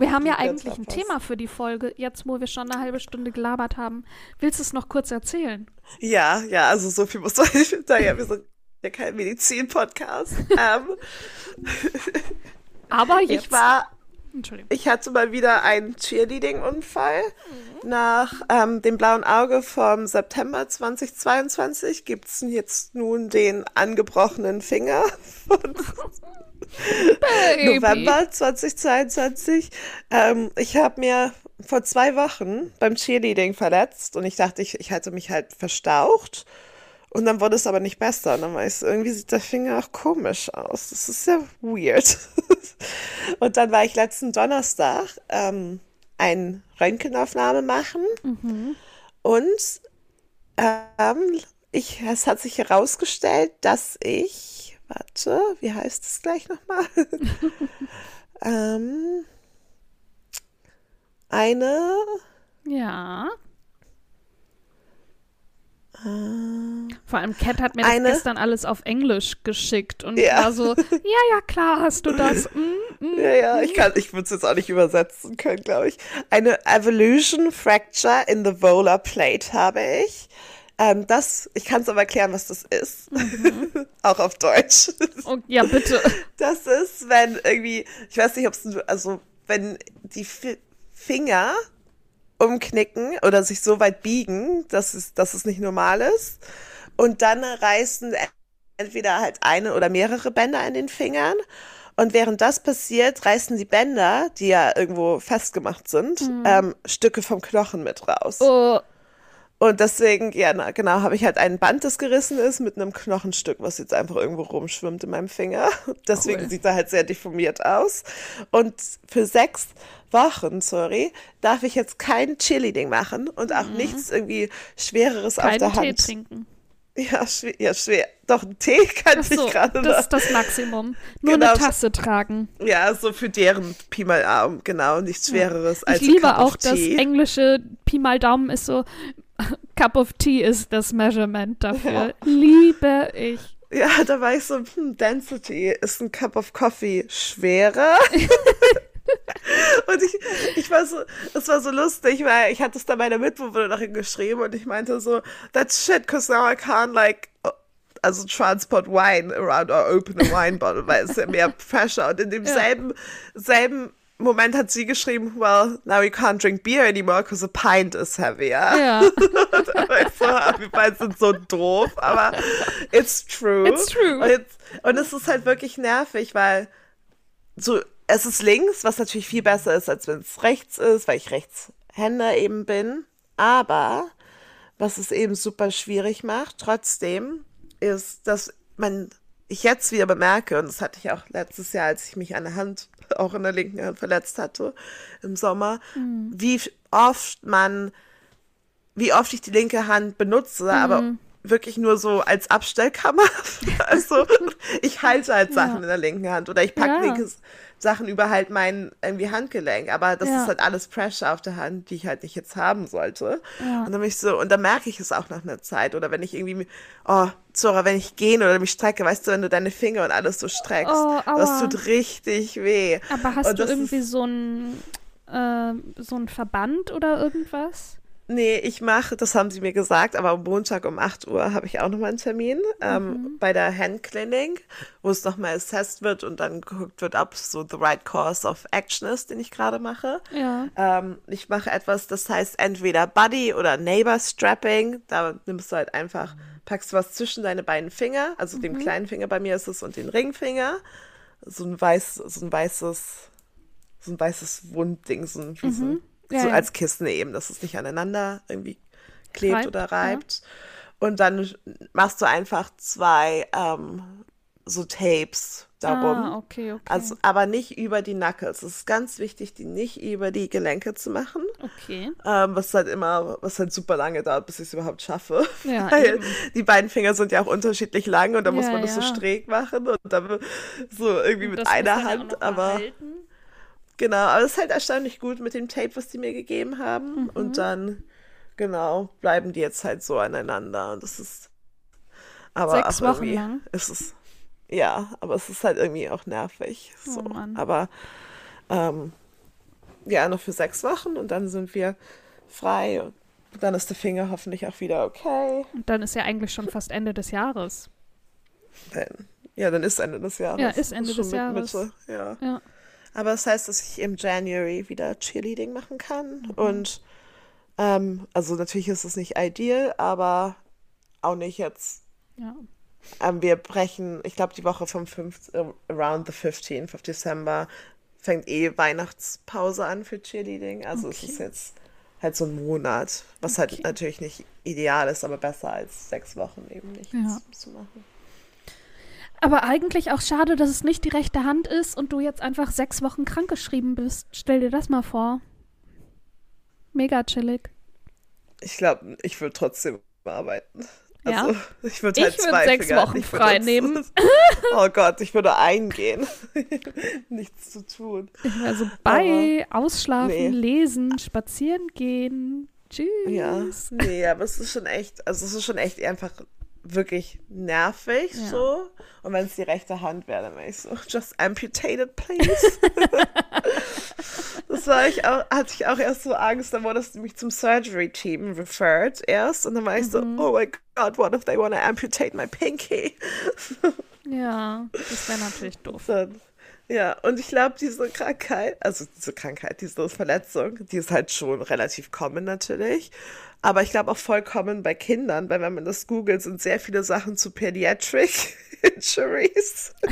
Wir haben ja eigentlich ein. Thema für die Folge, jetzt wo wir schon eine halbe Stunde gelabert haben. Willst du es noch kurz erzählen? Ja, ja, also so viel muss man nicht hinterher. Wir sind ja kein Medizin-Podcast. ähm, Aber jetzt. ich war Entschuldigung. Ich hatte mal wieder einen Cheerleading-Unfall. Nach ähm, dem blauen Auge vom September 2022 gibt es jetzt nun den angebrochenen Finger von November 2022. Ähm, ich habe mir vor zwei Wochen beim Cheerleading verletzt und ich dachte, ich, ich hatte mich halt verstaucht. Und dann wurde es aber nicht besser. Und dann war ich so, irgendwie sieht der Finger auch komisch aus. Das ist ja weird. und dann war ich letzten Donnerstag ähm, eine Röntgenaufnahme machen. Und ähm, ich, es hat sich herausgestellt, dass ich, warte, wie heißt es gleich nochmal? ähm, eine Ja. Vor allem Cat hat mir das Eine- gestern alles auf Englisch geschickt und Ja. war so, ja, ja, klar, hast du das. Mm, mm. Ja, ja, ich kann, ich würde es jetzt auch nicht übersetzen können, glaube ich. Eine Evolution Fracture in the Volar Plate habe ich. Ähm, das, ich kann es aber erklären, was das ist. auch auf Deutsch. Und, ja, bitte. Das ist, wenn irgendwie, ich weiß nicht, ob es, also wenn die Fi Finger umknicken oder sich so weit biegen, dass es, dass es nicht normal ist. Und dann reißen entweder halt eine oder mehrere Bänder an den Fingern. Und während das passiert, reißen die Bänder, die ja irgendwo festgemacht sind, ähm, Stücke vom Knochen mit raus. Oh, Und deswegen, ja, na, genau, habe ich halt ein Band, das gerissen ist, mit einem Knochenstück, was jetzt einfach irgendwo rumschwimmt in meinem Finger. Deswegen Cool. sieht er halt sehr deformiert aus. Und für sechs Wochen, sorry, darf ich jetzt kein Chili-Ding machen und auch nichts irgendwie Schwereres auf keinen der Tee Hand. trinken. Ja, schwer, ja, schwer. Doch, einen Tee kann Ach ich so, gerade das ist das Maximum. Nur Genau. eine Tasse tragen. Ja, so für deren Pi mal Arm, genau, nichts Schwereres als Ich ein liebe Cup auch of das englische Pi mal Daumen ist so, Cup of Tea ist das Measurement dafür. Liebe ich. Ja, da war ich so, hm, Density ist ein Cup of Coffee schwerer. und ich, ich war so, es war so lustig, weil ich hatte es da meiner Mitbewohnerin geschrieben und ich meinte so, that's shit, cause now I can't like, uh, also transport wine around or open a wine bottle, weil es ja mehr Pressure und in demselben, selben Moment hat sie geschrieben, well, now you can't drink beer anymore, cause a pint is heavier. Ja, so, wir beide sind so doof, aber it's true. It's true. Und, jetzt, und es ist halt wirklich nervig, weil so, es ist links, was natürlich viel besser ist, als wenn es rechts ist, weil ich Rechtshänder eben bin. Aber was es eben super schwierig macht, trotzdem, ist, dass man ich jetzt wieder bemerke, und das hatte ich auch letztes Jahr, als ich mich an der Hand, auch in der linken Hand verletzt hatte, im Sommer, wie oft man wie oft ich die linke Hand benutze, aber wirklich nur so als Abstellkammer. also ich halte halt Sachen in der linken Hand oder ich packe Ja. Sachen über halt mein irgendwie Handgelenk, aber das Ja. ist halt alles Pressure auf der Hand, die ich halt nicht jetzt haben sollte. Ja. Und dann bin ich so, und dann merke ich es auch nach einer Zeit oder wenn ich irgendwie, oh, Zora, wenn ich gehen oder mich strecke, weißt du, wenn du deine Finger und alles so streckst, Oh, das tut richtig weh. aber hast Und du irgendwie so ein äh, so ein Verband oder irgendwas? Nee, ich mache, das haben sie mir gesagt, aber am Montag um 8 Uhr habe ich auch nochmal einen Termin ähm, bei der Hand Clinic, wo es nochmal assessed wird und dann geguckt wird, ob es so the right course of action ist, den ich gerade mache. Ja. Ähm, ich mache etwas, das heißt entweder Buddy oder Neighbor Strapping. Da nimmst du halt einfach, packst was zwischen deine beiden Finger, also dem kleinen Finger bei mir ist es und den Ringfinger. So ein weiß, so ein weißes, so ein weißes Wundding, so ein, wie so, ein- Ja, so ja. als Kissen eben, dass es nicht aneinander irgendwie klebt Reibt, oder ja. reibt. Und dann machst du einfach zwei ähm, so Tapes darum. Ah, okay, okay. Also, aber nicht über die Knuckles. Es ist ganz wichtig, die nicht über die Gelenke zu machen. okay. Ähm, was halt immer, was halt super lange dauert, bis ich es überhaupt schaffe. Ja, Weil eben. die beiden Finger sind ja auch unterschiedlich lang und da muss Ja, man das so ja. schräg machen und dann so irgendwie mit Das muss einer ja Hand. Aber halten. Genau, aber es ist halt erstaunlich gut mit dem Tape, was die mir gegeben haben. Mhm. Und dann, genau, bleiben die jetzt halt so aneinander. Und das ist. Aber Sechs Wochen lang? Ist es, ja, aber es ist halt irgendwie auch nervig. So. Oh Mann. Aber ähm, ja, noch für sechs Wochen und dann sind wir frei. Und dann ist der Finger hoffentlich auch wieder okay. Und dann ist ja eigentlich schon fast Ende des Jahres. Dann, ja, dann ist Ende des Jahres. Ja, ist Ende schon des Jahres. Mitte, ja. Ja. Aber das heißt, dass ich im January wieder Cheerleading machen kann. Mhm. Und ähm, also natürlich ist es nicht ideal, aber auch nicht jetzt. Ja. Ähm, wir brechen, ich glaube, die Woche vom 5, äh, around the 15th of December fängt eh Weihnachtspause an für Cheerleading. Also es Okay. ist jetzt halt so ein Monat, was Okay. halt natürlich nicht ideal ist, aber besser als sechs Wochen eben nichts Ja. zu machen. Aber eigentlich auch schade, dass es nicht die rechte Hand ist und du jetzt einfach sechs Wochen krankgeschrieben bist. Stell dir das mal vor. Mega chillig. Ich glaube, ich würde trotzdem arbeiten. Ja. Also, ich würde Ich halt würd zwei sechs Finger Wochen frei nehmen. Oh Gott, ich würde eingehen. Nichts zu tun. Also bei, ausschlafen, nee. lesen, spazieren gehen, Tschüss. Ja, nee, aber es ist schon echt, also es ist schon echt einfach wirklich nervig Ja. so. Und wenn es die rechte Hand wäre, dann wäre ich so, just amputate it, please. das war ich auch, hatte ich auch erst so Angst, dann wurde es nämlich zum Surgery-Team referred erst. Und dann war ich so, Mhm. oh my God, what if they want to amputate my pinky? Ja, das wäre natürlich doof. Dann, ja, und ich glaube, diese Krankheit, also diese Krankheit, diese Verletzung, die ist halt schon relativ common natürlich. Aber ich glaube auch vollkommen bei Kindern, weil wenn man das googelt, sind sehr viele Sachen zu Pediatric Injuries.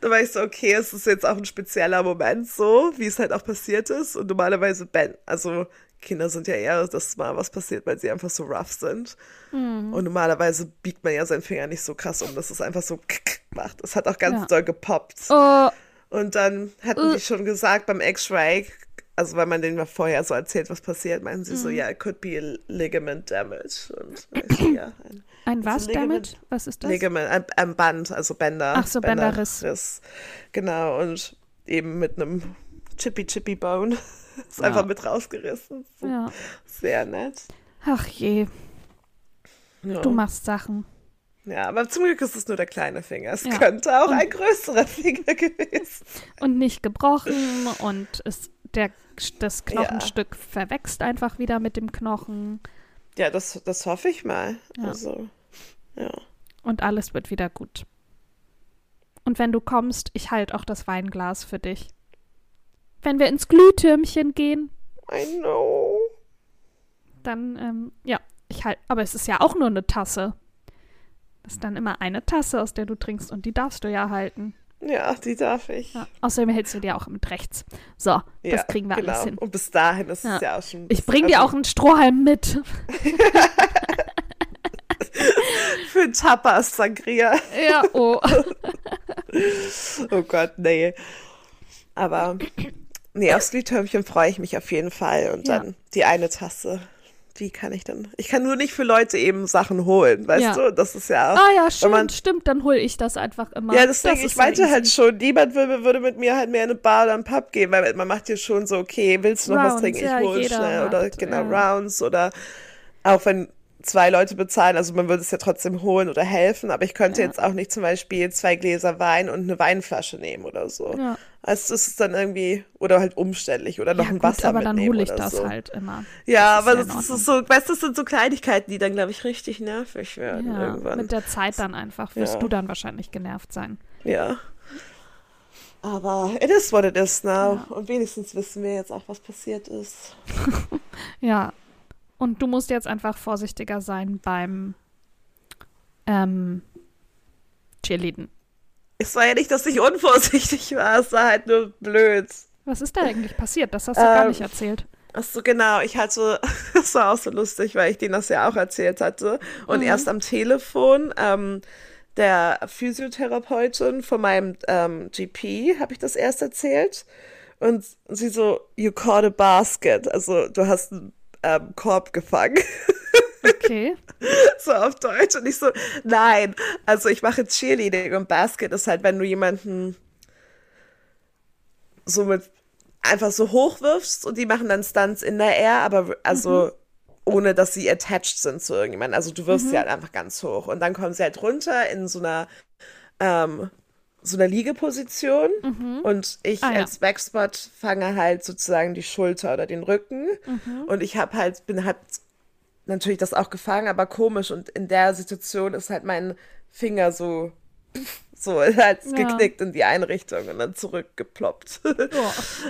da war ich so, okay, es ist jetzt auch ein spezieller Moment so, wie es halt auch passiert ist. Und normalerweise, ben, also Kinder sind ja eher, dass mal was passiert, weil sie einfach so rough sind. Und normalerweise biegt man ja seinen Finger nicht so krass um, dass es einfach so macht. Es hat auch ganz Ja. doll gepoppt. Oh, Und dann hatten die schon gesagt beim X-Ray, also weil man denen mal vorher so erzählt, was passiert, meinten sie so, ja, it could be a ligament damage. Und ich so, ja, ein ein was Ligament- damit? Was ist das? Ligament, ein, ein Band, also Bänder. Ach so, Bänderriss. Bänderriss. Genau, und eben mit einem Chippy Chippy Bone. Ist Ja. einfach mit rausgerissen. So Ja. Sehr nett. Ach je, Ja. du machst Sachen. ja, aber zum Glück ist es nur der kleine Finger. Es Ja. könnte auch ein größerer Finger gewesen Und nicht gebrochen und es, der, das Knochenstück verwächst einfach wieder mit dem Knochen Ja, das, das hoffe ich mal. Ja. Also, ja. und alles wird wieder gut. Und wenn du kommst, ich halte auch das Weinglas für dich. Wenn wir ins Glühtürmchen gehen, I know. dann, ähm, ja, ich halt, aber es ist ja auch nur eine Tasse. Das ist dann immer eine Tasse, aus der du trinkst und die darfst du ja halten. Ja, die darf ich. Ja. Außerdem hältst du dir auch mit rechts. So, Ja, das kriegen wir genau. alles hin. Und bis dahin ist Ja. es ja auch schon. Ich bring dir also auch einen Strohhalm mit. Für Tapas Sangria. Ja, oh. Oh Gott, nee. Aber nee, aufs Glühtürmchen freue ich mich auf jeden Fall. Und dann die eine Tasse. Die kann ich dann. Ich kann nur nicht für Leute eben Sachen holen, weißt Ja. du? Das ist ja auch. Ah ja, schön, man- stimmt, dann hole ich das einfach immer. Ja, deswegen, Das ich ist ja meinte halt schon, niemand würde, würde mit mir halt mehr in eine Bar oder einen Pub gehen, weil man macht ja schon so, okay, willst du noch was Rounds, trinken? Ich ja, hole schnell. Oder macht, genau. Rounds oder auch wenn zwei Leute bezahlen, also man würde es ja trotzdem holen oder helfen, aber ich könnte Ja. jetzt auch nicht zum Beispiel zwei Gläser Wein und eine Weinflasche nehmen oder so. Ja. Also das ist dann irgendwie, oder halt umständlich oder noch ja, ein gut, Wasser aber dann hole ich das so. halt immer. Ja, Das ist aber ja in das ist so, weißt du, das sind so Kleinigkeiten, die dann, glaube ich, richtig nervig werden Ja, irgendwann. mit der Zeit dann einfach wirst du dann wahrscheinlich genervt sein. Ja. Aber it is what it is now. Und wenigstens wissen wir jetzt auch, was passiert ist. Ja. Und du musst jetzt einfach vorsichtiger sein beim ähm, Cheerleaden. Es war ja nicht, dass ich unvorsichtig war, es war halt nur blöd. Was ist da eigentlich passiert? Das hast du gar Ähm, nicht erzählt. Ach so, genau. Ich hatte, das war auch so lustig, weil ich denen das ja auch erzählt hatte. Und Mhm. erst am Telefon, ähm, der Physiotherapeutin von meinem ähm, GP habe ich das erst erzählt. Und sie so, you caught a basket. Also du hast einen ähm, Korb gefangen. Okay. so auf Deutsch. Und ich so, nein, also ich mache Cheerleading und Basket ist halt, wenn du jemanden so mit einfach so hochwirfst und die machen dann Stunts in der Air, aber also ohne, dass sie attached sind zu irgendjemandem. Also du wirfst sie halt einfach ganz hoch und dann kommen sie halt runter in so einer ähm, so einer Liegeposition und ich Ah, ja. als Backspot fange halt sozusagen die Schulter oder den Rücken und ich habe halt bin halt natürlich das auch gefangen, aber komisch. Und in der Situation ist halt mein Finger so, so halt Ja. geknickt in die eine Richtung und dann zurückgeploppt. Oh.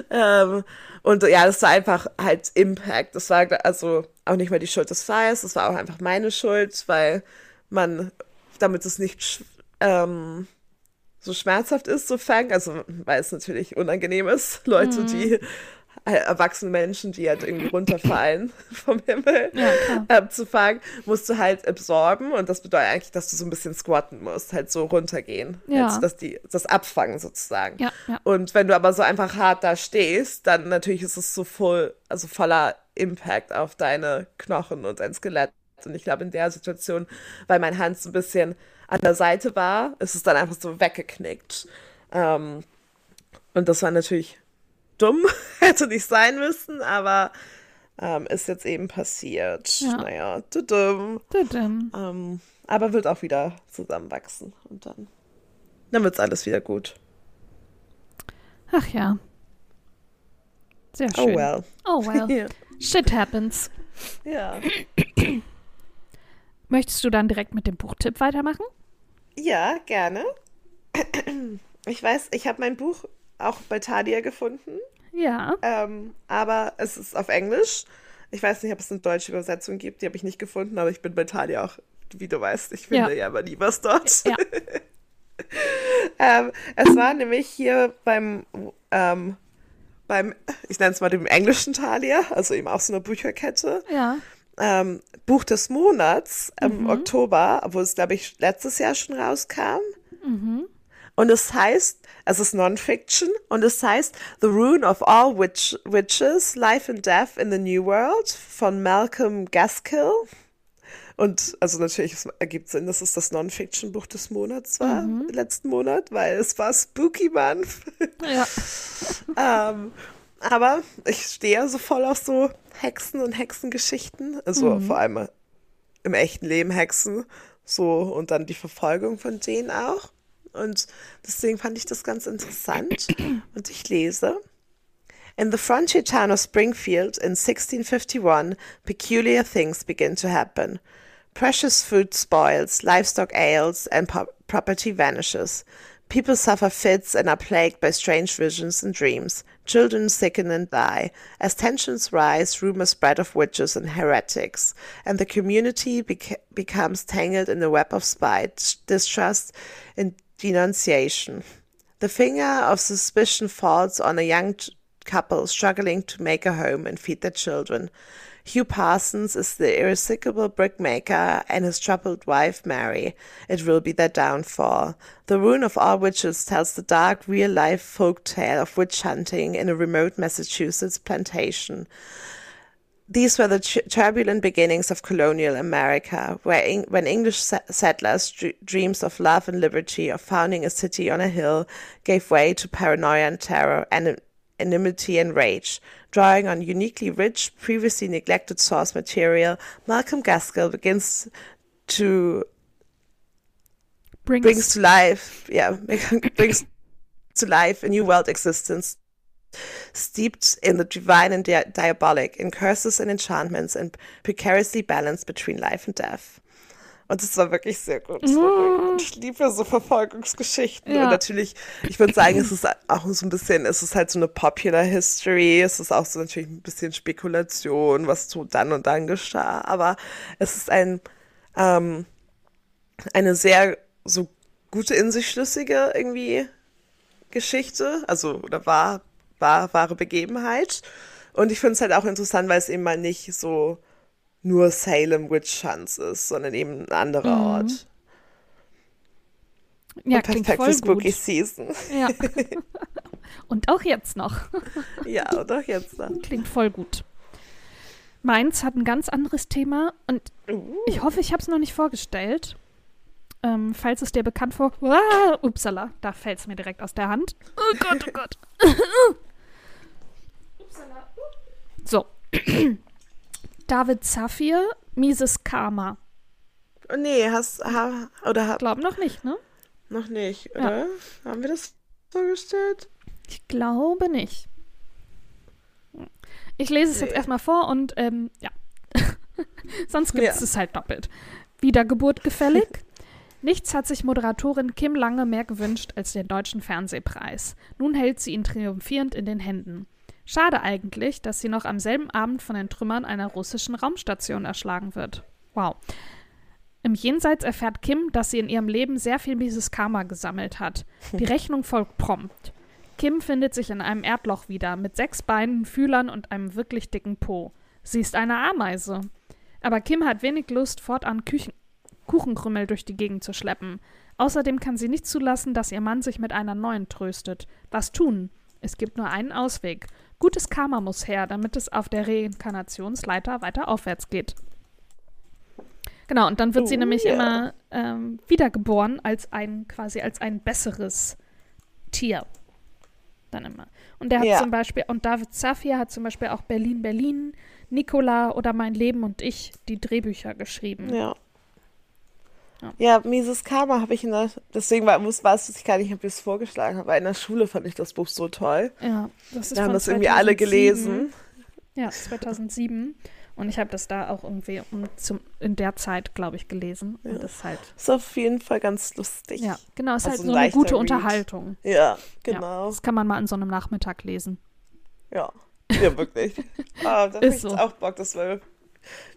ähm, und ja, das war einfach halt Impact. Das war also auch nicht mal die Schuld des Flyers, das war auch einfach meine Schuld, weil man, damit es nicht ähm, so schmerzhaft ist, so fangen, also weil es natürlich unangenehm ist, Leute, Mhm. die äh, erwachsene Menschen, die halt irgendwie runterfallen vom Himmel, Ja, ähm, zu fangen, musst du halt absorben und das bedeutet eigentlich, dass du so ein bisschen squatten musst, halt so runtergehen, Ja. halt, dass die das abfangen sozusagen. Ja, ja. Und wenn du aber so einfach hart da stehst, dann natürlich ist es so voll, also voller Impact auf deine Knochen und dein Skelett. Und ich glaube, in der Situation, weil mein Hand so ein bisschen an der Seite war, ist es dann einfach so weggeknickt. Ähm, und das war natürlich dumm, hätte nicht sein müssen, aber ähm, ist jetzt eben passiert. Ja. Naja, tudum. Tudum. Ähm, aber wird auch wieder zusammenwachsen und dann, dann wird's alles wieder gut. Ach ja. Sehr schön. Oh well. Oh well. Ja. Shit happens. ja. Möchtest du dann direkt mit dem Buchtipp weitermachen? Ja, gerne. Ich weiß, ich habe mein Buch auch bei Thalia gefunden, Ja. ähm, aber es ist auf Englisch. Ich weiß nicht, ob es eine deutsche Übersetzung gibt, die habe ich nicht gefunden, aber ich bin bei Thalia auch, wie du weißt, ich finde Ja. ja, aber nie was dort. Ja. ähm, es war nämlich hier beim, ähm, beim, ich nenne es mal dem englischen Thalia, also eben auch so eine Bücherkette, Ja. Ähm, Buch des Monats im Mhm. Oktober, wo es, glaube ich, letztes Jahr schon rauskam. Mhm. Und es heißt, es ist Non-Fiction und es heißt The Rune of All Witch Witches, Life and Death in the New World von Malcolm Gaskill. Und also natürlich, es ergibt Sinn, dass es das Non-Fiction-Buch des Monats war, Mhm. letzten Monat, weil es war Spooky Month. Ja. ähm, aber ich stehe ja so voll auf so Hexen und Hexengeschichten. Also Mhm. vor allem im echten Leben Hexen. So und dann die Verfolgung von denen auch. Und deswegen fand ich das ganz interessant. Und ich lese. In the frontier town of Springfield in 1651, peculiar things begin to happen. Precious food spoils, livestock ails, and property vanishes. People suffer fits and are plagued by strange visions and dreams. Children sicken and die. As tensions rise, rumors spread of witches and heretics, and the community bec- becomes tangled in a web of spite, distrust, and denunciation. The finger of suspicion falls on a young couple struggling to make a home and feed their children. Hugh Parsons is the irresistible brickmaker and his troubled wife Mary. It will be their downfall. The Rune of All Witches tells the dark real life folk tale of witch hunting in a remote Massachusetts plantation. These were the tu- turbulent beginnings of colonial America, where when English se- settlers' dr- dreams of love and liberty, of founding a city on a hill, gave way to paranoia and terror, and enmity and rage. Drawing on uniquely rich, previously neglected source material, Malcolm Gaskill begins to Brings, brings to life, yeah, brings to life a new world existence, steeped in the divine and dia diabolic, in curses and enchantments, and precariously balanced between life and death. Und es war wirklich sehr gut. Gut. Ich liebe so Verfolgungsgeschichten. Ja. Und natürlich, ich würde sagen, es ist auch so ein bisschen, es ist halt so eine Popular History. Es ist auch so natürlich ein bisschen Spekulation, was so dann und dann geschah. Aber es ist ein, ähm, eine sehr so gute in sich schlüssige irgendwie Geschichte, also oder war, war wahre Begebenheit. Und ich finde es halt auch interessant, weil es eben mal nicht so nur Salem Witch Hunts ist, sondern eben ein anderer Mhm. Ort. ja, Und klingt perfekt voll für Spooky gut. Season. Ja. Und auch jetzt noch. ja, oder jetzt dann. Klingt voll gut. Meins hat ein ganz anderes Thema und Uh, ich hoffe, ich habe es noch nicht vorgestellt. Ähm, falls es dir bekannt vor... Ah, upsala, da fällt es mir direkt aus der Hand. Oh Gott, oh Gott. so. David Zafir, Mises Karma. nee, hast, ha, oder hab, Glaub noch nicht, ne? noch nicht, Ja. oder? Haben wir das vorgestellt? Ich glaube nicht. Ich lese es jetzt Nee. erstmal vor und ähm, ja. Sonst gibt es Ja. es halt doppelt. Wiedergeburt gefällig? Nichts hat sich Moderatorin Kim Lange mehr gewünscht als den Deutschen Fernsehpreis. Nun hält sie ihn triumphierend in den Händen. Schade eigentlich, dass sie noch am selben Abend von den Trümmern einer russischen Raumstation erschlagen wird. Wow. Im Jenseits erfährt Kim, dass sie in ihrem Leben sehr viel mieses Karma gesammelt hat. Die Rechnung folgt prompt. Kim findet sich in einem Erdloch wieder, mit sechs Beinen, Fühlern und einem wirklich dicken Po. Sie ist eine Ameise. Aber Kim hat wenig Lust, fortan Küchen Kuchenkrümmel durch die Gegend zu schleppen. Außerdem kann sie nicht zulassen, dass ihr Mann sich mit einer neuen tröstet. Was tun? Es gibt nur einen Ausweg. Gutes Karma muss her, damit es auf der Reinkarnationsleiter weiter aufwärts geht. Genau, und dann wird sie Oh, nämlich ja. immer ähm, wiedergeboren als ein, quasi als ein besseres Tier. dann immer. Und der hat Ja. zum Beispiel, und David Safir hat zum Beispiel auch Berlin, Berlin, Nicola oder Mein Leben und ich die Drehbücher geschrieben. Ja. Ja. Ja, Mises Karma habe ich in der, deswegen war, muss, weiß ich gar nicht, ob ich es vorgeschlagen habe, weil in der Schule fand ich das Buch so toll. Ja, das ist Wir haben das irgendwie alle 2007. gelesen. Ja, 2007. Und ich habe das da auch irgendwie um, zum, in der Zeit, glaube ich, gelesen. Und Ja. das ist halt, Ist auf jeden Fall ganz lustig. ja, genau, ist Also halt ein so eine leichter gute Read. Unterhaltung. Ja, Ja, genau. das kann man mal an so einem Nachmittag lesen. Ja, ja, wirklich. Ah, da habe Ist ich so. jetzt auch Bock, das mal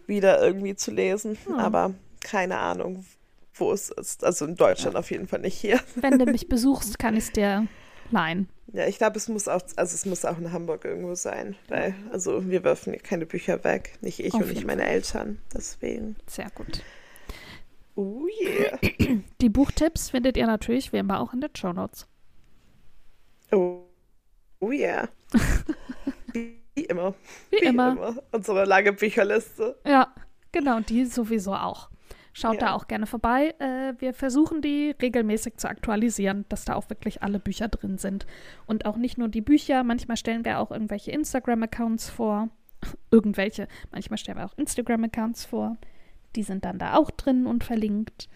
wieder irgendwie zu lesen. Ja. Aber keine Ahnung, wo es ist. Also in Deutschland auf jeden Fall nicht hier. Wenn du mich besuchst, kann ich es dir leihen. Ja, ich glaube, es muss auch, also es muss auch in Hamburg irgendwo sein. Weil, also wir werfen keine Bücher weg. Nicht ich Auf und nicht meine Eltern. Deswegen. Sehr gut. Oh yeah. Die Buchtipps findet ihr natürlich wie immer auch in den Show Notes. Oh, oh yeah. Wie immer. Wie, immer. Unsere lange Bücherliste. Ja, genau, und die sowieso auch. Schaut Ja. da auch gerne vorbei. Äh, wir versuchen die regelmäßig zu aktualisieren, dass da auch wirklich alle Bücher drin sind. Und auch nicht nur die Bücher, manchmal stellen wir auch irgendwelche Instagram-Accounts vor. Irgendwelche. Manchmal stellen wir auch Instagram-Accounts vor. Die sind dann da auch drin und verlinkt.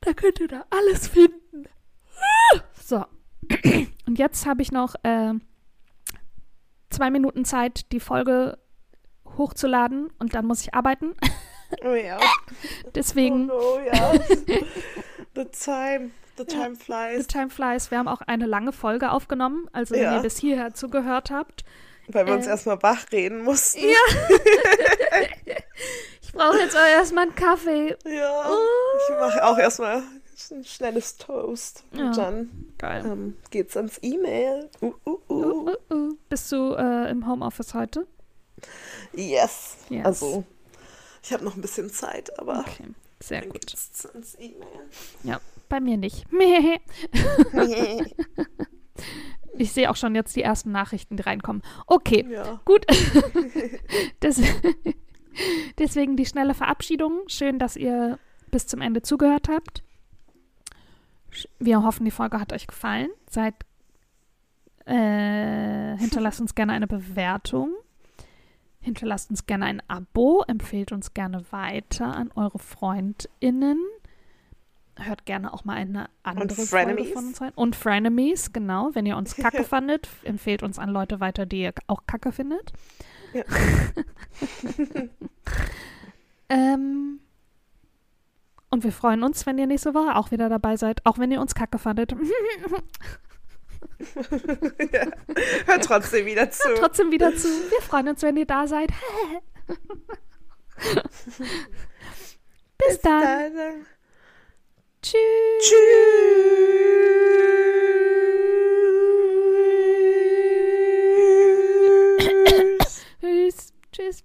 Da könnt ihr da alles finden. So. Und jetzt habe ich noch äh, zwei Minuten Zeit, die Folge hochzuladen und dann muss ich arbeiten. Oh ja. Deswegen, Oh no, ja. The time, the time the flies. time flies. Wir haben auch eine lange Folge aufgenommen. Also, wenn Ja. ihr bis hierher zugehört habt. Weil wir uns äh, erstmal wach reden mussten. Ja. ich brauche jetzt auch erstmal einen Kaffee. Ja. Oh. Ich mache auch erstmal ein schnelles Toast. Ja. Und dann Geil. ähm, geht's ans E-Mail. Uh, uh, Uh, uh. uh, uh. Bist du äh, im Homeoffice heute? Yes. Yes. Also, ich habe noch ein bisschen Zeit, aber Okay, sehr dann gut. geht's ans E-Mail. Ja, bei mir nicht. Ich sehe auch schon jetzt die ersten Nachrichten, die reinkommen. Okay, ja. Gut. Das, deswegen die schnelle Verabschiedung. Schön, dass ihr bis zum Ende zugehört habt. Wir hoffen, die Folge hat euch gefallen. Seid, äh, hinterlasst uns gerne eine Bewertung. Hinterlasst uns gerne ein Abo. Empfehlt uns gerne weiter an eure FreundInnen. Hört gerne auch mal eine andere Folge Frenemies. von uns rein. Und Frenemies, genau. Wenn ihr uns kacke fandet, empfehlt uns an Leute weiter, die ihr auch kacke findet. Ja. ähm, und wir freuen uns, wenn ihr nächste Woche auch wieder dabei seid, auch wenn ihr uns kacke fandet. ja. Hört trotzdem wieder zu. Hört trotzdem wieder zu. Wir freuen uns, wenn ihr da seid. Bis, Bis dann. dann. Tschüss. Tschüss. Tschüss. Tschüss.